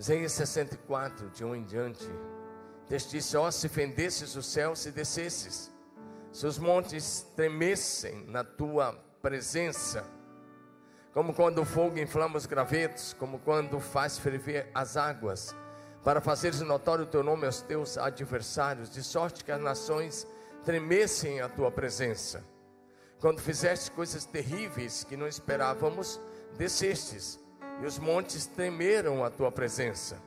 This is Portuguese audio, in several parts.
Isaías 64, de um em diante. Texto diz: Ó, se fendesses o céu, se descesses, se os montes tremessem na tua presença, como quando o fogo inflama os gravetos, como quando faz ferver as águas, para fazeres notório o teu nome aos teus adversários, de sorte que as nações tremessem a tua presença. Quando fizeste coisas terríveis que não esperávamos, descestes, e os montes tremeram a tua presença.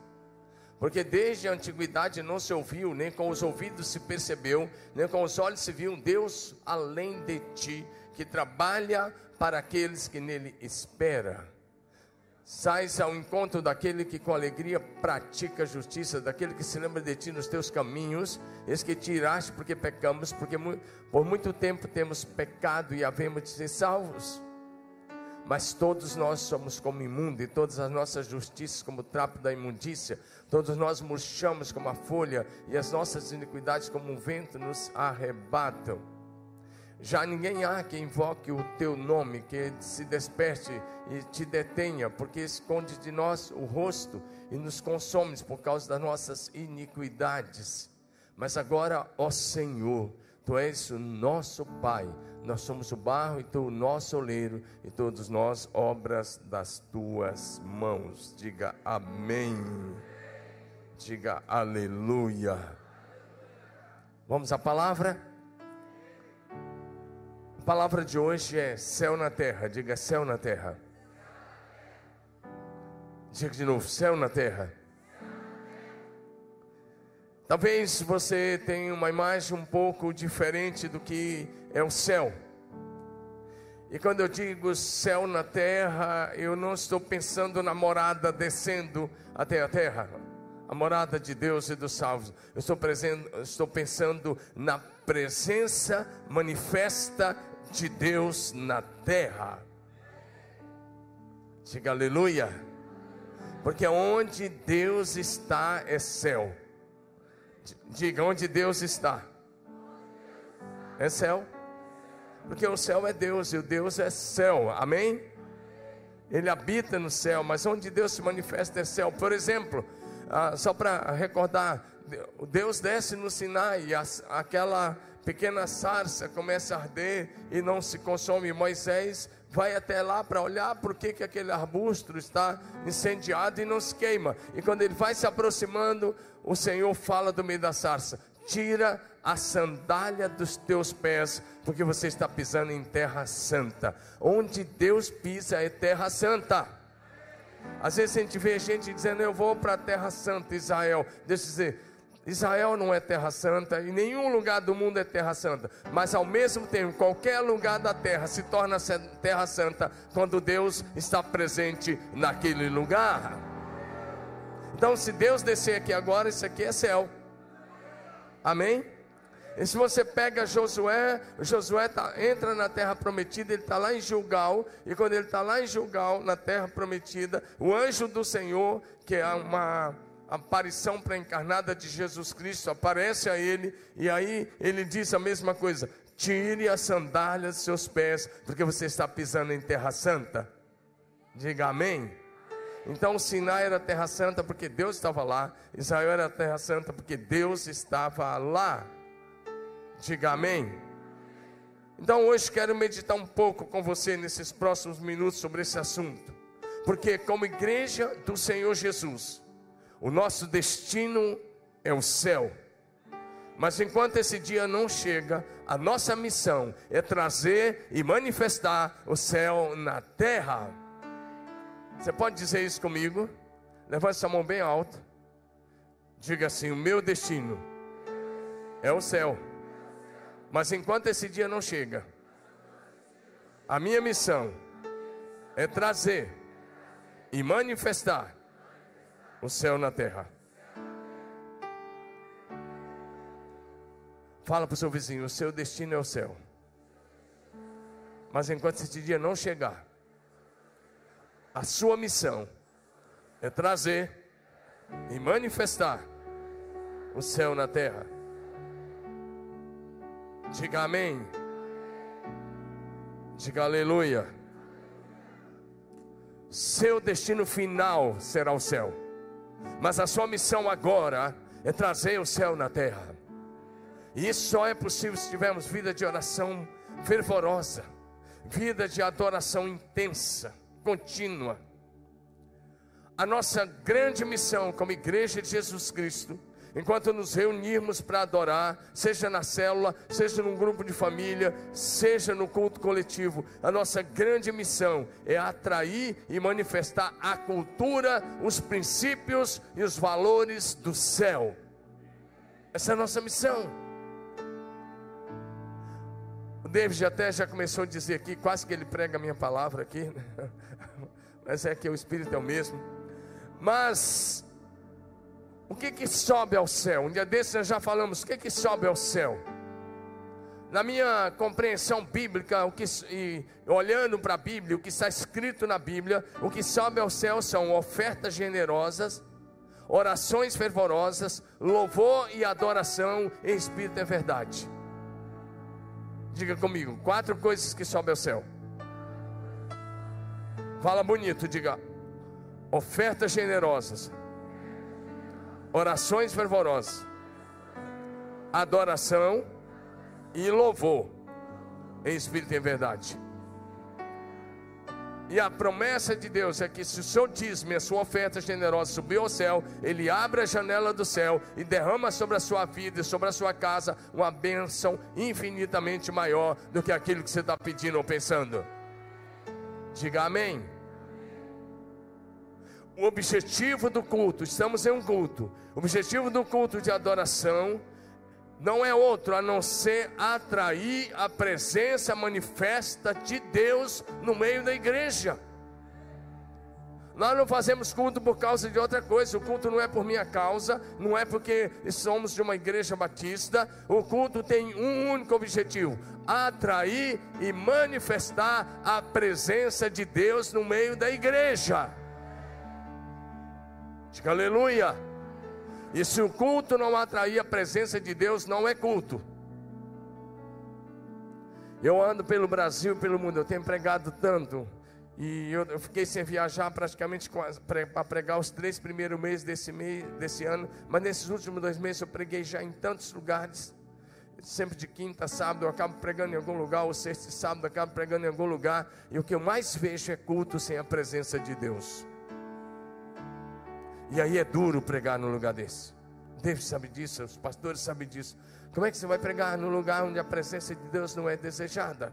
Porque desde a antiguidade não se ouviu, nem com os ouvidos se percebeu, nem com os olhos se viu um Deus além de ti, que trabalha para aqueles que nele espera. Sais ao encontro daquele que com alegria pratica a justiça, daquele que se lembra de ti nos teus caminhos, esse que tiraste porque pecamos, porque por muito tempo temos pecado e havemos de ser salvos. Mas todos nós somos como imundo, e todas as nossas justiças como trapo da imundícia, todos nós murchamos como a folha, e as nossas iniquidades como um vento nos arrebatam. Já ninguém há que invoque o teu nome, que se desperte e te detenha, porque esconde de nós o rosto e nos consome por causa das nossas iniquidades. Mas agora, ó Senhor, tu és o nosso Pai, nós somos o barro e tu o nosso oleiro, e todos nós obras das tuas mãos. Diga amém. Diga aleluia. Vamos à palavra? A palavra de hoje é céu na terra. Diga céu na terra. Diga de novo, céu na terra. Talvez você tenha uma imagem um pouco diferente do que é o céu. E quando eu digo céu na terra, eu não estou pensando na morada descendo até a terra, a morada de Deus e dos salvos. Eu estou, estou pensando na presença manifesta de Deus na terra. Diga aleluia. Porque onde Deus está é céu. Diga onde Deus está. É céu. Porque o céu é Deus e o Deus é céu. Amém? Ele habita no céu, mas onde Deus se manifesta é céu. Por exemplo, ah, só para recordar, Deus desce no Sinai, aquela pequena sarça começa a arder e não se consome. Moisés vai até lá para olhar por que, que aquele arbusto está incendiado e não se queima. E quando ele vai se aproximando, o Senhor fala do meio da sarça: Tira a sandália dos teus pés, porque você está pisando em terra santa. Onde Deus pisa é terra santa. Às vezes a gente vê gente dizendo: Eu vou para a terra santa, Israel. Deixa eu dizer Israel não é terra santa e nenhum lugar do mundo é terra santa, mas ao mesmo tempo, qualquer lugar da terra se torna terra santa quando Deus está presente naquele lugar. Então, se Deus descer aqui agora, isso aqui é céu. Amém? E se você pega Josué, Josué tá, entra na terra prometida, ele está lá em Gilgal, e quando ele está lá em Gilgal, na terra prometida, o anjo do Senhor, que é uma aparição pré-encarnada de Jesus Cristo aparece a ele e aí ele diz a mesma coisa: tire as sandálias dos seus pés, porque você está pisando em terra santa. Diga amém. Então Sinai era terra santa porque Deus estava lá, Israel era terra santa porque Deus estava lá. Diga amém. Então hoje quero meditar um pouco com você nesses próximos minutos sobre esse assunto. Porque como igreja do Senhor Jesus, o nosso destino é o céu. Mas enquanto esse dia não chega, a nossa missão é trazer e manifestar o céu na terra. Você pode dizer isso comigo? Levante sua mão bem alta. Diga assim: O meu destino é o céu. Mas enquanto esse dia não chega, a minha missão é trazer e manifestar o céu na terra. Fala para o seu vizinho: o seu destino é o céu. Mas enquanto esse dia não chegar, a sua missão é trazer e manifestar o céu na terra. Diga amém. Diga aleluia. Seu destino final será o céu. Mas a sua missão agora é trazer o céu na terra. E isso só é possível se tivermos vida de oração fervorosa, vida de adoração intensa, contínua. A nossa grande missão como igreja de Jesus Cristo enquanto nos reunirmos para adorar, seja na célula, seja num grupo de família, seja no culto coletivo, a nossa grande missão é atrair e manifestar a cultura, os princípios e os valores do céu. Essa é a nossa missão. O David até já começou a dizer aqui, quase que ele prega a minha palavra aqui, né? mas é que o Espírito é o mesmo. Mas o que que sobe ao céu? Um dia desses já falamos, o que que sobe ao céu? Na minha compreensão bíblica, o que, e, olhando para a Bíblia, o que está escrito na Bíblia, o que sobe ao céu são ofertas generosas, orações fervorosas, louvor e adoração em espírito e verdade. Diga comigo, quatro coisas que sobem ao céu. Fala bonito, diga. Ofertas generosas, orações fervorosas, adoração e louvor em espírito e em verdade. E a promessa de Deus é que se o seu dízimo e a sua oferta generosa subir ao céu, Ele abre a janela do céu e derrama sobre a sua vida e sobre a sua casa uma bênção infinitamente maior do que aquilo que você está pedindo ou pensando. Diga amém. O objetivo do culto, estamos em um culto. O objetivo do culto de adoração não é outro a não ser atrair a presença manifesta de Deus no meio da igreja. Nós não fazemos culto por causa de outra coisa. O culto não é por minha causa, não é porque somos de uma igreja batista. O culto tem um único objetivo: atrair e manifestar a presença de Deus no meio da igreja. Diga aleluia. E se o culto não atrair a presença de Deus, não é culto. Eu ando pelo Brasil, pelo mundo, eu tenho pregado tanto. E eu, fiquei sem viajar praticamente para pregar os três primeiros meses desse, mês, desse ano. Mas nesses últimos dois meses eu preguei já em tantos lugares. Sempre de quinta, sábado, eu acabo pregando em algum lugar, ou sexta e sábado, eu acabo pregando em algum lugar. E o que eu mais vejo é culto sem a presença de Deus. E aí é duro pregar num lugar desse. David sabe disso, os pastores sabem disso. Como é que você vai pregar num lugar onde a presença de Deus não é desejada?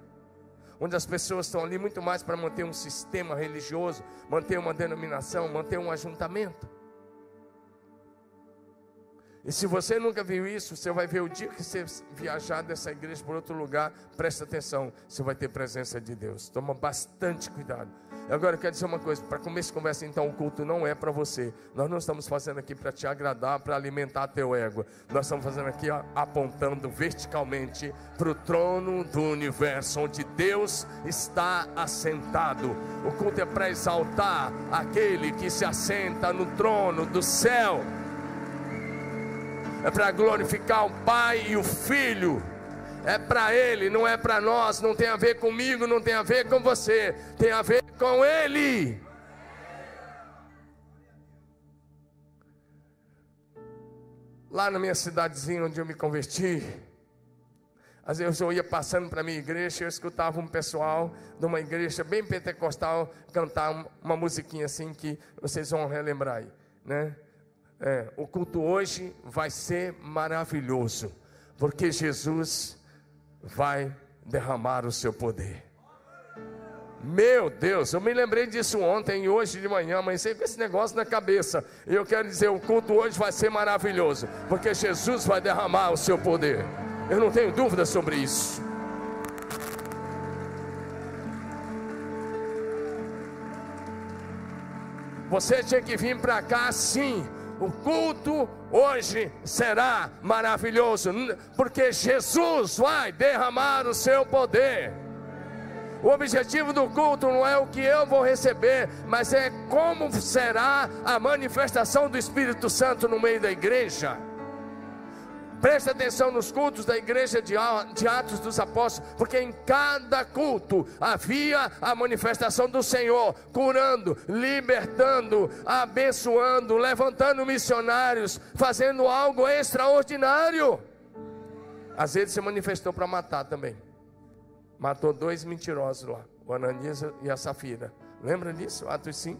Onde as pessoas estão ali muito mais para manter um sistema religioso, manter uma denominação, manter um ajuntamento. E se você nunca viu isso, você vai ver o dia que você viajar dessa igreja para outro lugar, presta atenção, você vai ter presença de Deus. Toma bastante cuidado. Agora eu quero dizer uma coisa, para começar essa conversa, então, o culto não é para você. Nós não estamos fazendo aqui para te agradar, para alimentar teu ego. Nós estamos fazendo aqui ó, apontando verticalmente para o trono do universo, onde Deus está assentado. O culto é para exaltar aquele que se assenta no trono do céu. É para glorificar o Pai e o Filho é para Ele, não é para nós, não tem a ver comigo, não tem a ver com você, tem a ver com Ele. Lá na minha cidadezinha onde eu me converti, às vezes eu ia passando para minha igreja, eu escutava um pessoal de uma igreja bem pentecostal cantar uma musiquinha assim que vocês vão relembrar aí, né? É, o culto hoje vai ser maravilhoso, porque Jesus vai derramar o seu poder. Meu Deus, eu me lembrei disso ontem e hoje de manhã, mas sempre com esse negócio na cabeça. E eu quero dizer, o culto hoje vai ser maravilhoso, porque Jesus vai derramar o seu poder. Eu não tenho dúvida sobre isso. Você tinha que vir para cá sim o culto hoje será maravilhoso, porque Jesus vai derramar o seu poder. O objetivo do culto não é o que eu vou receber, mas é como será a manifestação do Espírito Santo no meio da igreja. Preste atenção nos cultos da igreja de Atos dos Apóstolos, porque em cada culto havia a manifestação do Senhor, curando, libertando, abençoando, levantando missionários, fazendo algo extraordinário. Às vezes se manifestou para matar também. Matou dois mentirosos lá, o Ananias e a Safira. Lembra disso? Atos 5.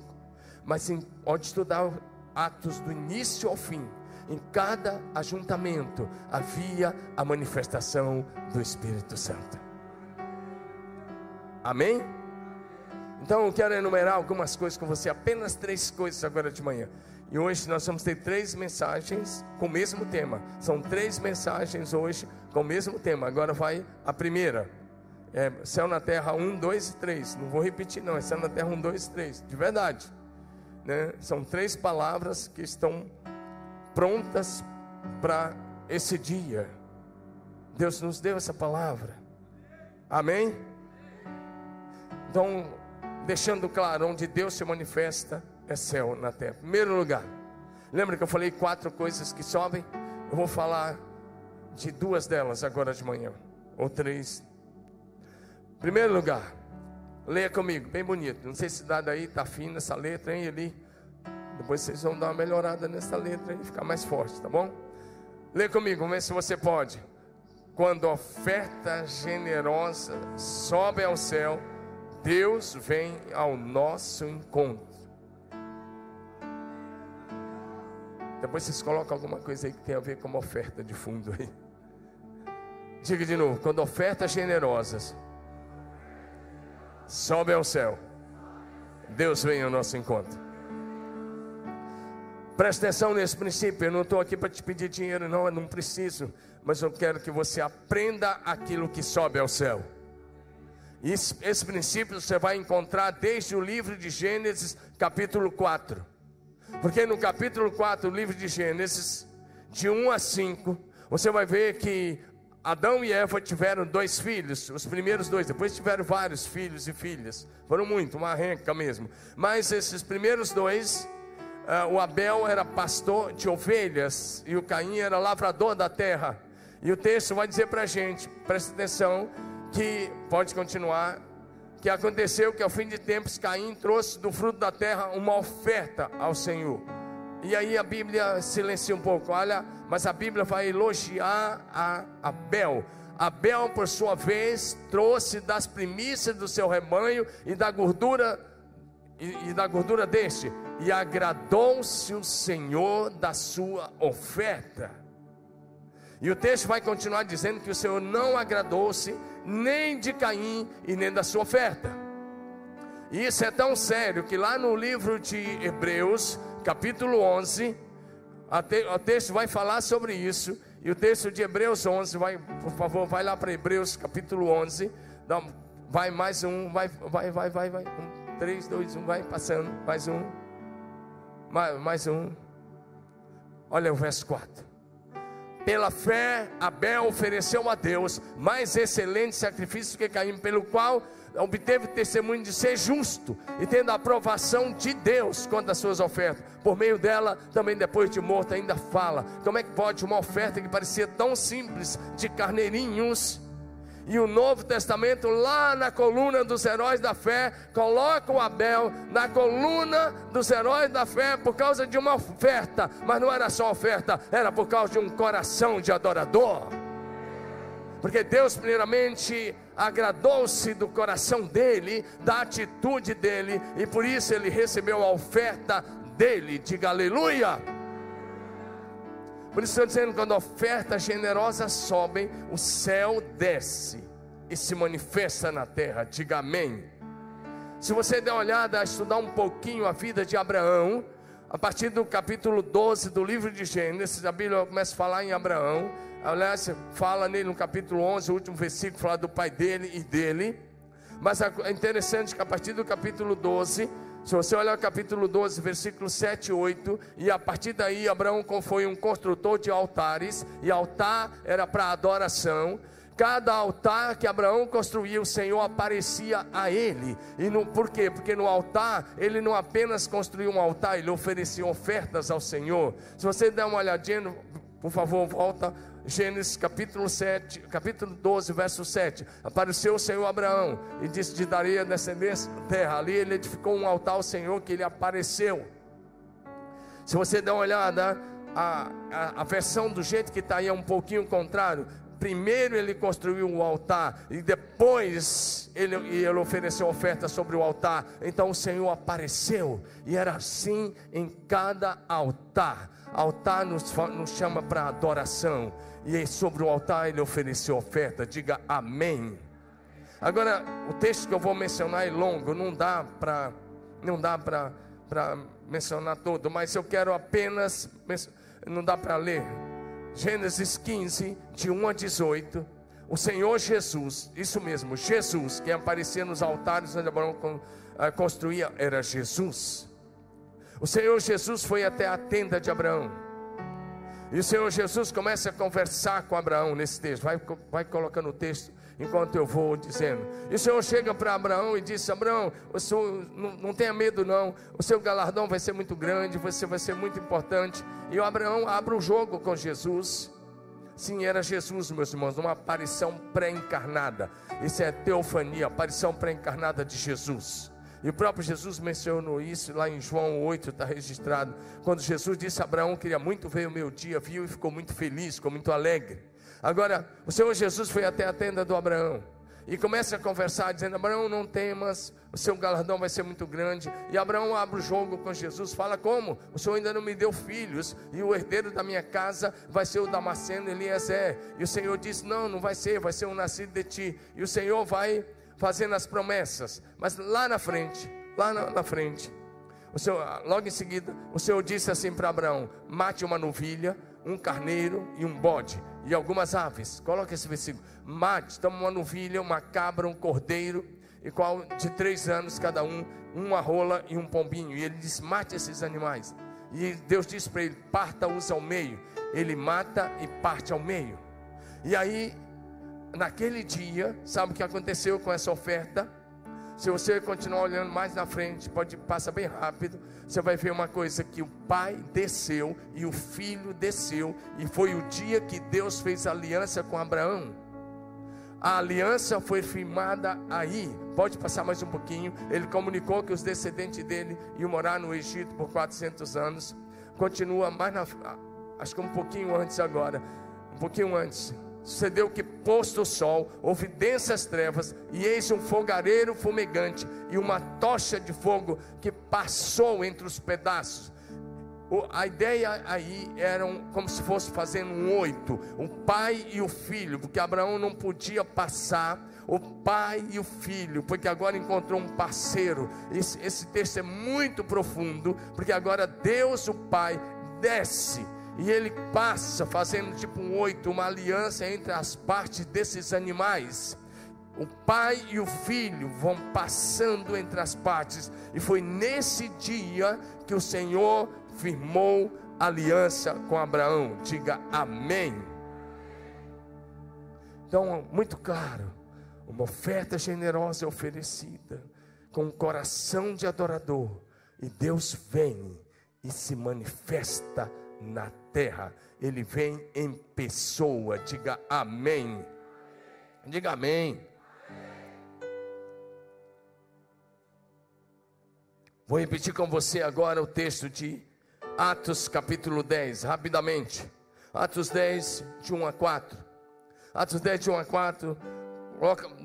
Mas sim, pode estudar Atos do início ao fim em cada ajuntamento havia a manifestação do Espírito Santo. Amém? Então eu quero enumerar algumas coisas com você, apenas três coisas agora de manhã. E hoje nós vamos ter três mensagens com o mesmo tema. São três mensagens hoje com o mesmo tema. Agora vai a primeira. É céu na terra 1, 2 e 3. Não vou repetir, não. É céu na terra 1, 2 e 3. De verdade. Né? São três palavras que estão prontas para esse dia. Deus nos deu essa palavra. Amém? Então, deixando claro, onde Deus se manifesta é céu na terra. Primeiro lugar, lembra que eu falei quatro coisas que sobem? Eu vou falar de duas delas agora de manhã, ou três. Primeiro lugar, leia comigo, bem bonito. Não sei se dá daí, está fina essa letra, hein, ali. Depois vocês vão dar uma melhorada nessa letra e ficar mais forte, tá bom? Lê comigo, vamos ver se você pode. Quando a oferta generosa sobe ao céu, Deus vem ao nosso encontro. Depois vocês colocam alguma coisa aí que tem a ver com uma oferta de fundo aí. Diga de novo, quando ofertas generosas sobem ao céu, Deus vem ao nosso encontro. Presta atenção nesse princípio. Eu não estou aqui para te pedir dinheiro, não. Eu não preciso. Mas eu quero que você aprenda aquilo que sobe ao céu. Esse, esse princípio você vai encontrar desde o livro de Gênesis, capítulo 4. Porque no capítulo 4 do livro de Gênesis, de 1 a 5, você vai ver que Adão e Eva tiveram dois filhos, os primeiros dois, depois tiveram vários filhos e filhas, foram muito, uma renca mesmo. Mas esses primeiros dois o Abel era pastor de ovelhas e o Caim era lavrador da terra. E o texto vai dizer para a gente, presta atenção, que pode continuar, que aconteceu que ao fim de tempos Caim trouxe do fruto da terra uma oferta ao Senhor. E aí a Bíblia silencia um pouco, olha, mas a Bíblia vai elogiar a Abel. Abel, por sua vez, trouxe das primícias do seu rebanho e da gordura e, e da gordura deste e agradou-se o Senhor da sua oferta. E o texto vai continuar dizendo que o Senhor não agradou-se nem de Caim e nem da sua oferta. E isso é tão sério que lá no livro de Hebreus, capítulo 11, o texto vai falar sobre isso. E o texto de Hebreus 11, vai, por favor, vai lá para Hebreus capítulo 11. vai mais um, vai, vai, vai, vai, vai. Um, três, dois, um, vai passando, mais um. Mais, mais um. Olha o verso 4. Pela fé, Abel ofereceu a Deus mais excelente sacrifício que Caim, pelo qual obteve testemunho de ser justo e tendo a aprovação de Deus quanto às suas ofertas. Por meio dela, também depois de morto, ainda fala. Como é que pode uma oferta que parecia tão simples, de carneirinhos, e o Novo Testamento, lá na coluna dos heróis da fé, coloca o Abel na coluna dos heróis da fé por causa de uma oferta, mas não era só oferta, era por causa de um coração de adorador. Porque Deus, primeiramente, agradou-se do coração dele, da atitude dele, e por isso ele recebeu a oferta dele. Diga aleluia. Por isso estou dizendo, quando ofertas generosas sobem, o céu desce e se manifesta na terra. Diga amém. Se você der uma olhada, estudar um pouquinho a vida de Abraão, a partir do capítulo 12 do livro de Gênesis, a Bíblia começa a falar em Abraão. Aliás, fala nele no capítulo 11, o último versículo, fala do pai dele e dele. Mas é interessante que a partir do capítulo 12, se você olhar o capítulo 12, versículo 7 e 8, e a partir daí Abraão foi um construtor de altares, e altar era para adoração. Cada altar que Abraão construía, o Senhor aparecia a ele. E no, por quê? Porque no altar, ele não apenas construiu um altar, ele oferecia ofertas ao Senhor. Se você der uma olhadinha, Por favor, volta. Gênesis capítulo 7, capítulo 12, verso 7. Apareceu o Senhor Abraão e disse: Te darei a descendência terra. Ali ele edificou um altar ao Senhor que ele apareceu. Se você der uma olhada, a, a, a versão do jeito que está aí é um pouquinho contrário. Primeiro ele construiu o altar e depois ele, ele ofereceu oferta sobre o altar. Então o Senhor apareceu e era assim em cada altar. Altar nos, nos chama para adoração e sobre o altar ele ofereceu oferta. Diga amém. Agora o texto que eu vou mencionar é longo, não dá para não dá para mencionar todo, mas eu quero apenas não dá para ler Gênesis 15, de 1 a 18. O Senhor Jesus, isso mesmo, Jesus, que aparecia nos altares onde Abraão ah, construía, era Jesus. O Senhor Jesus foi até a tenda de Abraão. E o Senhor Jesus começa a conversar com Abraão nesse texto. Vai, vai colocando o texto enquanto eu vou dizendo. E o Senhor chega para Abraão e diz: Abraão, o senhor não, não tenha medo, não. O seu galardão vai ser muito grande, você vai ser muito importante. E o Abraão abre o jogo com Jesus. Sim, era Jesus, meus irmãos, uma aparição pré-encarnada. Isso é teofania, aparição pré-encarnada de Jesus. E o próprio Jesus mencionou isso lá em João 8, está registrado. Quando Jesus disse a Abraão: Queria muito ver o meu dia, viu e ficou muito feliz, ficou muito alegre. Agora, o Senhor Jesus foi até a tenda do Abraão e começa a conversar, dizendo: Abraão, não temas, o seu galardão vai ser muito grande. E Abraão abre o jogo com Jesus, fala: Como? O Senhor ainda não me deu filhos, e o herdeiro da minha casa vai ser o Damasceno Eliezer. E o Senhor diz: Não, não vai ser, vai ser um nascido de ti. E o Senhor vai fazendo as promessas, mas lá na frente, lá na, na frente, o Senhor, logo em seguida, o Senhor disse assim para Abraão: Mate uma novilha um carneiro e um bode e algumas aves. Coloca esse versículo. Mate, toma uma novilha, uma cabra, um cordeiro, igual de três anos cada um, uma rola e um pombinho. E ele diz: mate esses animais. E Deus diz para ele: parta-os ao meio. Ele mata e parte ao meio. E aí, naquele dia, sabe o que aconteceu com essa oferta? Se você continuar olhando mais na frente, pode passar bem rápido, você vai ver uma coisa que o pai desceu e o filho desceu, e foi o dia que Deus fez aliança com Abraão. A aliança foi firmada aí. Pode passar mais um pouquinho. Ele comunicou que os descendentes dele iam morar no Egito por 400 anos. Continua mais na, acho que um pouquinho antes agora, um pouquinho antes. Sucedeu que, posto o sol, houve densas trevas, e eis um fogareiro fumegante e uma tocha de fogo que passou entre os pedaços. A ideia aí era como se fosse fazendo um oito, o pai e o filho, porque Abraão não podia passar o pai e o filho, porque agora encontrou um parceiro. Esse, esse texto é muito profundo, porque agora Deus, o Pai, desce e ele passa fazendo tipo um oito, uma aliança entre as partes desses animais. O pai e o filho vão passando entre as partes, e foi nesse dia que o Senhor firmou aliança com Abraão. Diga amém. Então, muito claro, uma oferta generosa é oferecida com um coração de adorador, e Deus vem e se manifesta na terra, ele vem em pessoa. Diga amém. Diga amém. Vou repetir com você agora o texto de Atos capítulo 10, rapidamente. Atos 10, de 1 a 4. Atos 10, de 1 a 4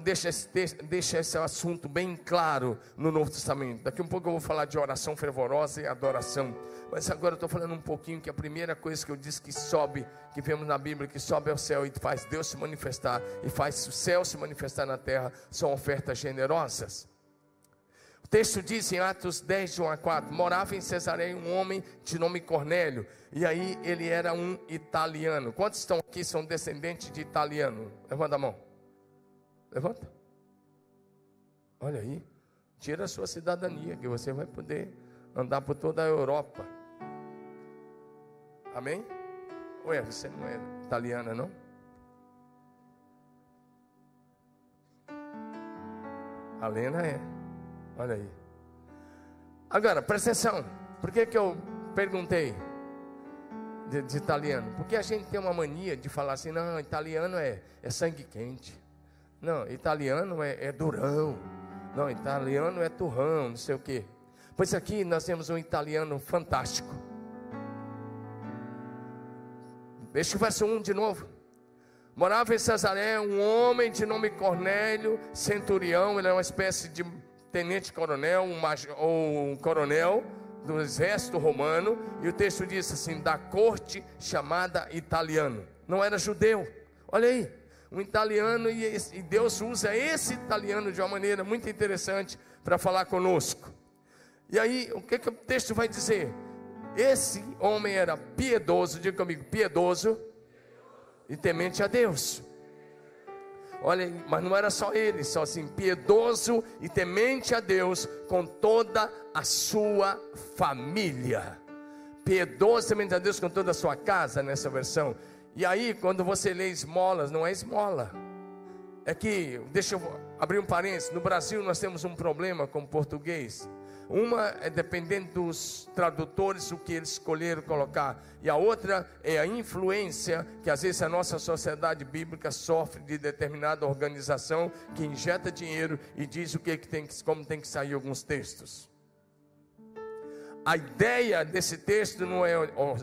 deixa esse, deixa esse assunto bem claro no Novo Testamento. Daqui um pouco eu vou falar de oração fervorosa e adoração. Mas agora eu estou falando um pouquinho que a primeira coisa que eu disse que sobe, que vemos na Bíblia, que sobe ao céu e faz Deus se manifestar e faz o céu se manifestar na terra, são ofertas generosas. O texto diz em Atos 10, de 1 a 4: Morava em Cesareia um homem de nome Cornélio, e aí ele era um italiano. Quantos estão aqui são descendentes de italiano? Levanta a mão. Levanta. Olha aí. Tira a sua cidadania, que você vai poder andar por toda a Europa. Amém? Ué, você não é italiana, não? A Lena é. Olha aí. Agora, presta atenção. Por que, que eu perguntei? de, de, italiano? Porque a gente tem uma mania de falar assim: não, italiano é, é sangue quente. Não, italiano é, é durão. Não, italiano é turrão, não sei o quê. Pois aqui nós temos um italiano fantástico. Deixa o verso 1 de novo. Morava em Cesaré um homem de nome Cornélio, centurião, ele é uma espécie de tenente-coronel, um, ou um coronel do exército romano, e o texto diz assim: da corte chamada italiano. Não era judeu. Olha aí, um italiano, e, Deus usa esse italiano de uma maneira muito interessante para falar conosco. E aí, o que, que o texto vai dizer? Esse homem era piedoso, diga comigo, piedoso e temente a Deus. Olha, mas não era só ele, só assim, piedoso e temente a Deus com toda a sua família. Piedoso e temente a Deus com toda a sua casa, nessa versão. E aí, quando você lê esmolas, não é esmola. É que, deixa eu abrir um parênteses, no Brasil nós temos um problema com o português. Uma é dependendo dos tradutores o que eles escolheram colocar, e a outra é a influência que às vezes a nossa sociedade bíblica sofre de determinada organização que injeta dinheiro e diz o que, que tem como tem que sair alguns textos. A ideia desse texto não é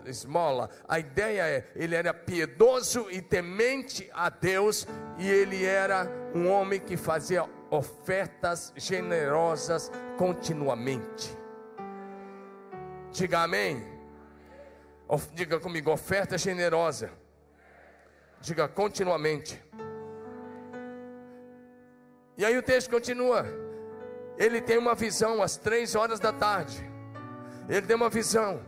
esmola, a ideia é ele era piedoso e temente a Deus e ele era um homem que fazia ofertas generosas continuamente. Diga amém. Diga comigo, oferta generosa. Diga continuamente. E aí o texto continua. Ele tem uma visão às três horas da tarde. Ele tem uma visão.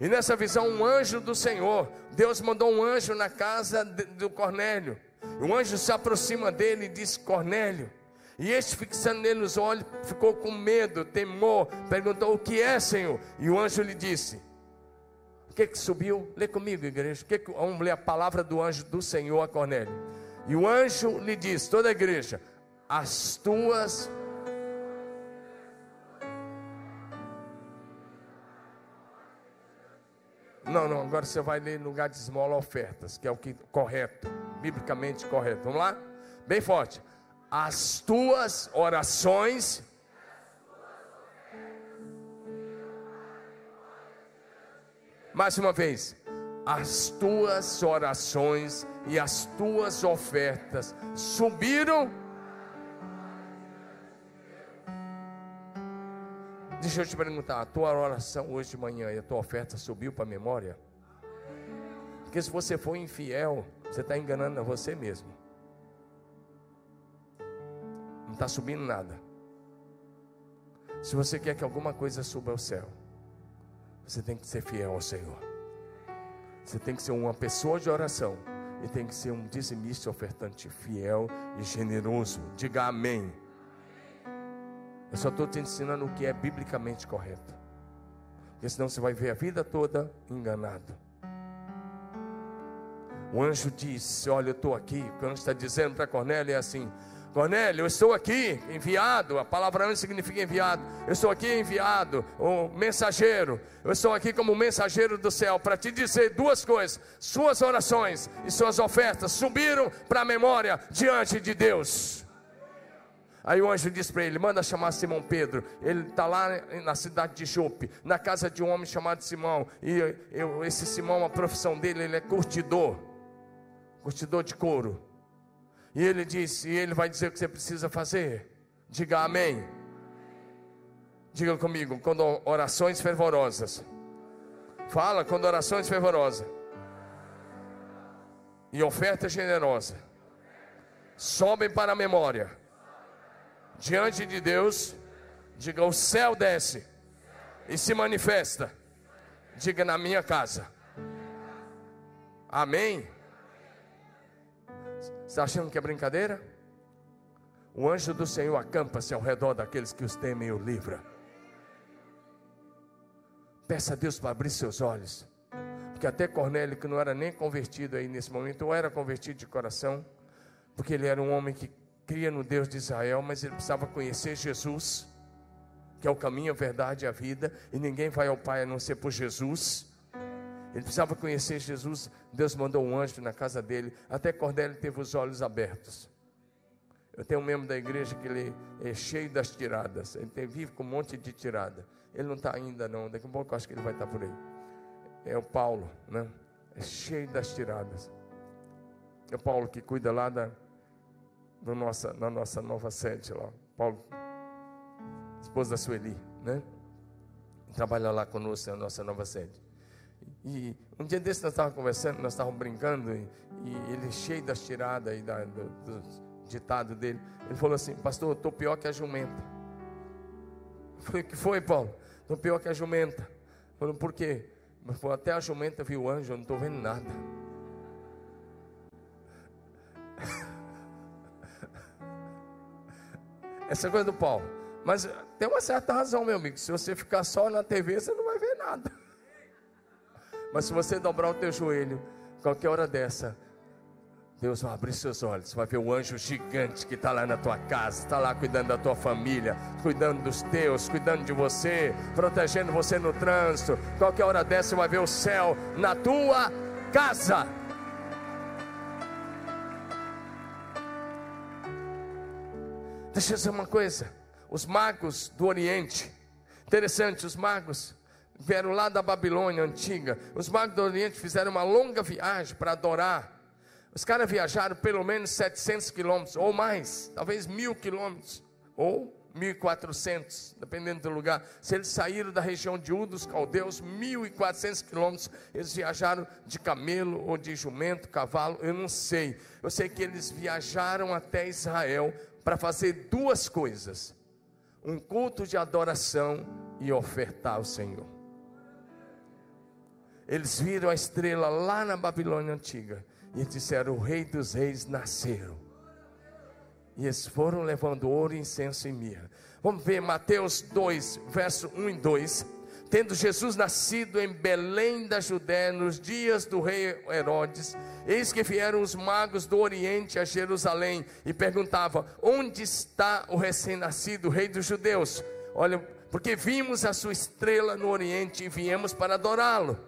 E nessa visão, um anjo do Senhor, Deus mandou um anjo na casa do Cornélio. O anjo se aproxima dele e diz: Cornélio, e este, fixando nele os olhos, ficou com medo, temor, perguntou: O que é, Senhor? E o anjo lhe disse: O que que subiu? Lê comigo, igreja. O que que, vamos ler a palavra do anjo do Senhor a Cornélio. E o anjo lhe disse: Toda a igreja, as tuas. Não, não, agora você vai ler no lugar de esmola ofertas, que é o que correto, biblicamente correto. Vamos lá? Bem forte as tuas orações. Mais uma vez, as tuas orações e as tuas ofertas subiram. Deixa eu te perguntar, a tua oração hoje de manhã e a tua oferta subiu para a memória? Porque se você for infiel, você está enganando a você mesmo. Não está subindo nada. Se você quer que alguma coisa suba ao céu, você tem que ser fiel ao Senhor. Você tem que ser uma pessoa de oração e tem que ser um dizimista ofertante fiel e generoso. Diga amém. Eu só estou te ensinando o que é biblicamente correto. Porque senão você vai ver a vida toda enganado. O anjo disse: Olha, eu estou aqui. O que o anjo está dizendo para Cornélio é assim: Cornélio, eu estou aqui enviado, a palavra anjo significa enviado. Eu estou aqui enviado, o mensageiro. Eu estou aqui como mensageiro do céu para te dizer duas coisas: suas orações e suas ofertas subiram para a memória diante de Deus. Aí o anjo disse para ele: manda chamar Simão Pedro. Ele está lá na cidade de Jope, na casa de um homem chamado Simão. E eu, esse Simão, a profissão dele, ele é curtidor, curtidor de couro. E ele disse, e ele vai dizer o que você precisa fazer. Diga amém. Diga comigo, quando orações fervorosas. Fala quando orações fervorosas. E oferta generosa. Sobem para a memória. Diante de Deus, diga: o céu desce e se manifesta. Diga na minha casa. Amém. Está achando que é brincadeira? O anjo do Senhor acampa-se ao redor daqueles que os temem e o livra. Peça a Deus para abrir seus olhos. Porque até Cornélio, que não era nem convertido aí nesse momento, ou era convertido de coração, porque ele era um homem que cria no Deus de Israel, mas ele precisava conhecer Jesus, que é o caminho, a verdade e a vida, e ninguém vai ao Pai a não ser por Jesus. Ele precisava conhecer Jesus. Deus mandou um anjo na casa dele. Até Cordélio teve os olhos abertos. Eu tenho um membro da igreja que ele é cheio das tiradas. Ele tem, vive com um monte de tirada. Ele não está ainda não. Daqui a pouco eu acho que ele vai estar tá por aí. É o Paulo, né? É cheio das tiradas. É o Paulo que cuida lá da, do nossa, na nossa nova sede lá. Paulo, esposa da Sueli, né? Trabalha lá conosco na nossa nova sede. E um dia desse nós estávamos conversando, nós estávamos brincando, e, e ele cheio das tiradas e da, do, do, ditado dele. Ele falou assim: Pastor, eu estou pior que a jumenta. Eu falei: O que foi, Paulo? Estou pior que a jumenta. Falou: Por quê? Falou, até a jumenta viu o anjo, eu não estou vendo nada. Essa coisa do Paulo. Mas tem uma certa razão, meu amigo. Se você ficar só na TV, você não vai ver nada. Mas se você dobrar o teu joelho, qualquer hora dessa, Deus vai abrir seus olhos, vai ver o anjo gigante que está lá na tua casa, está lá cuidando da tua família, cuidando dos teus, cuidando de você, protegendo você no trânsito. Qualquer hora dessa você vai ver o céu na tua casa. Deixa eu dizer uma coisa: os magos do Oriente, interessante, os magos vieram lá da Babilônia antiga, os magos do Oriente fizeram uma longa viagem para adorar os caras viajaram pelo menos 700 quilômetros, ou mais, talvez mil quilômetros, ou 1.400, dependendo do lugar. Se eles saíram da região de U dos caldeus, 1.400 quilômetros, eles viajaram de camelo ou de jumento, cavalo, eu não sei. Eu sei que eles viajaram até Israel para fazer duas coisas: um culto de adoração e ofertar ao Senhor. Eles viram a estrela lá na Babilônia antiga e disseram: O Rei dos Reis nasceu. E eles foram levando ouro, incenso e mirra. Vamos ver Mateus 2, verso 1 e 2. Tendo Jesus nascido em Belém da Judéia, nos dias do rei Herodes, eis que vieram os magos do Oriente a Jerusalém e perguntavam: Onde está o recém-nascido rei dos judeus? Olha, porque vimos a sua estrela no Oriente e viemos para adorá-lo.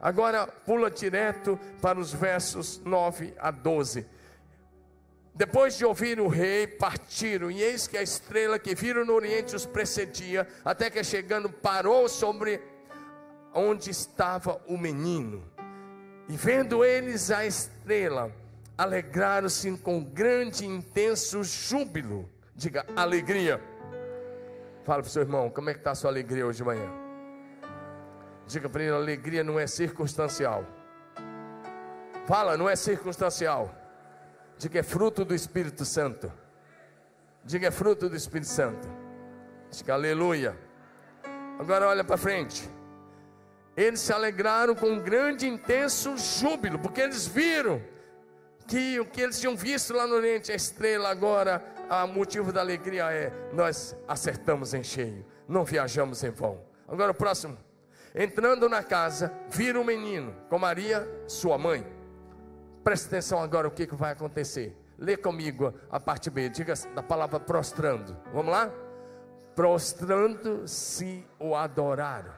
Agora pula direto para os versos 9 a 12. Depois de ouvir o rei, partiram, e eis que a estrela que viram no oriente os precedia, até que chegando parou sobre onde estava o menino. E vendo eles a estrela, alegraram-se com grande e intenso júbilo. Diga alegria. Fala para o seu irmão, como é que está a sua alegria hoje de manhã? Diga para ele: alegria não é circunstancial. Fala, não é circunstancial. Diga é fruto do Espírito Santo. Diga é fruto do Espírito Santo. Diga aleluia. Agora olha para frente. Eles se alegraram com um grande intenso júbilo, porque eles viram que o que eles tinham visto lá no Oriente, a estrela, agora, o motivo da alegria é: nós acertamos em cheio, não viajamos em vão. Agora o próximo. Entrando na casa, vira o menino com Maria, sua mãe. Preste atenção agora o que, que vai acontecer. Lê comigo a parte B, diga da palavra prostrando. Vamos lá? Prostrando se o adoraram.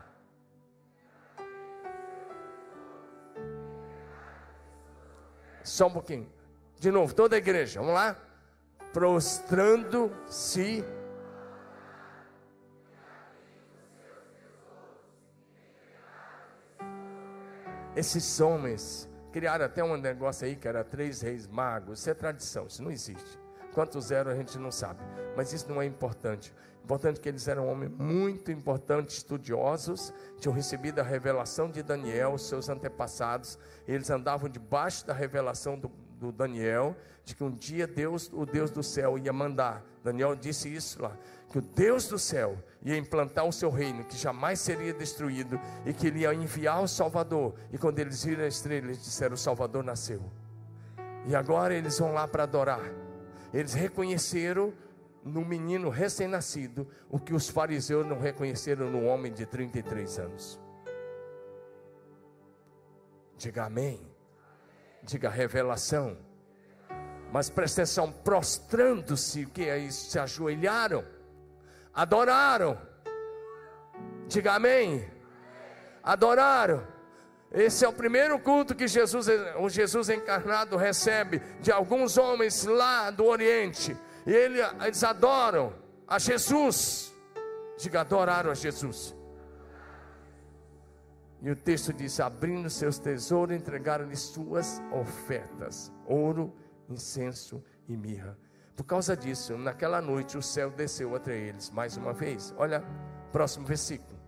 Só um pouquinho. De novo, toda a igreja, vamos lá? Prostrando se Esses homens criaram até um negócio aí que era três reis magos. Isso é tradição, isso não existe. Quantos eram a gente não sabe, mas isso não é importante. Importante que eles eram homens muito importantes, estudiosos, tinham recebido a revelação de Daniel, seus antepassados. Eles andavam debaixo da revelação do, do Daniel, de que um dia Deus, o Deus do céu, ia mandar. Daniel disse isso lá que o Deus do céu ia implantar o seu reino, que jamais seria destruído, e que ele ia enviar o Salvador. E quando eles viram a estrela, eles disseram: O Salvador nasceu. E agora eles vão lá para adorar. Eles reconheceram no menino recém-nascido o que os fariseus não reconheceram no homem de 33 anos. Diga amém. Diga revelação. Mas presta atenção, prostrando-se, o que é isso? Se ajoelharam adoraram. Diga amém. Adoraram. Esse é o primeiro culto que Jesus, o Jesus encarnado recebe de alguns homens lá do Oriente. E ele, eles adoram a Jesus. Diga, adoraram a Jesus. E o texto diz: abrindo seus tesouros, entregaram-lhe suas ofertas: ouro, incenso e mirra. Por causa disso, naquela noite o céu desceu até eles mais uma vez. Olha, próximo versículo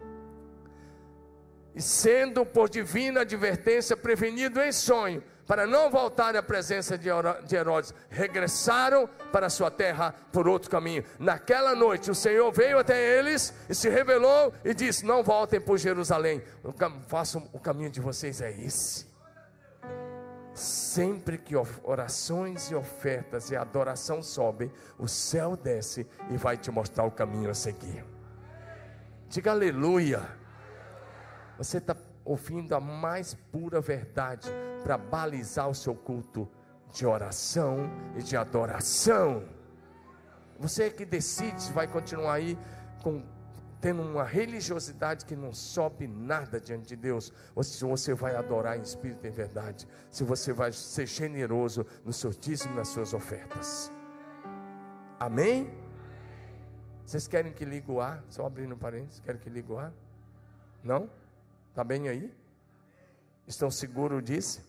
e sendo por divina advertência prevenido em sonho, para não voltar à presença de Herodes, regressaram para sua terra por outro caminho. Naquela noite, o Senhor veio até eles e se revelou e disse: Não voltem por Jerusalém, façam o caminho de vocês é esse. Sempre que orações e ofertas e adoração sobem, o céu desce e vai te mostrar o caminho a seguir. Diga aleluia. Você está ouvindo a mais pura verdade para balizar o seu culto de oração e de adoração. Você é que decide se vai continuar aí com, tendo uma religiosidade que não sobe nada diante de Deus, ou se você vai adorar em espírito e em verdade, se você vai ser generoso no seu dízimo e nas suas ofertas. Amém? Vocês querem que ligue o ar? Só abrindo parênteses, querem que ligue o ar? Não? Está bem aí? Estão seguros disso?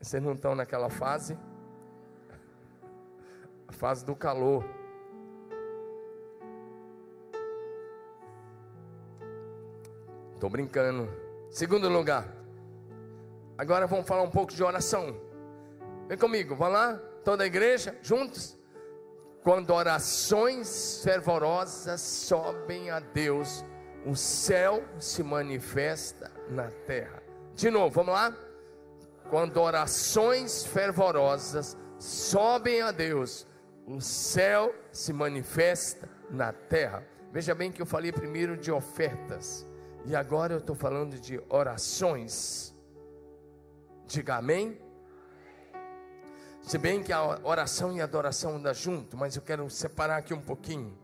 Vocês não estão naquela fase? A fase do calor. Estou brincando. Segundo lugar. Agora vamos falar um pouco de oração. Vem comigo, vamos lá? Toda a igreja, juntos? Quando orações fervorosas sobem a Deus o céu se manifesta na terra. De novo, vamos lá? Quando orações fervorosas sobem a Deus, o céu se manifesta na terra. Veja bem que eu falei primeiro de ofertas, e agora eu estou falando de orações. Diga amém. Se bem que a oração e a adoração andam junto, mas eu quero separar aqui um pouquinho.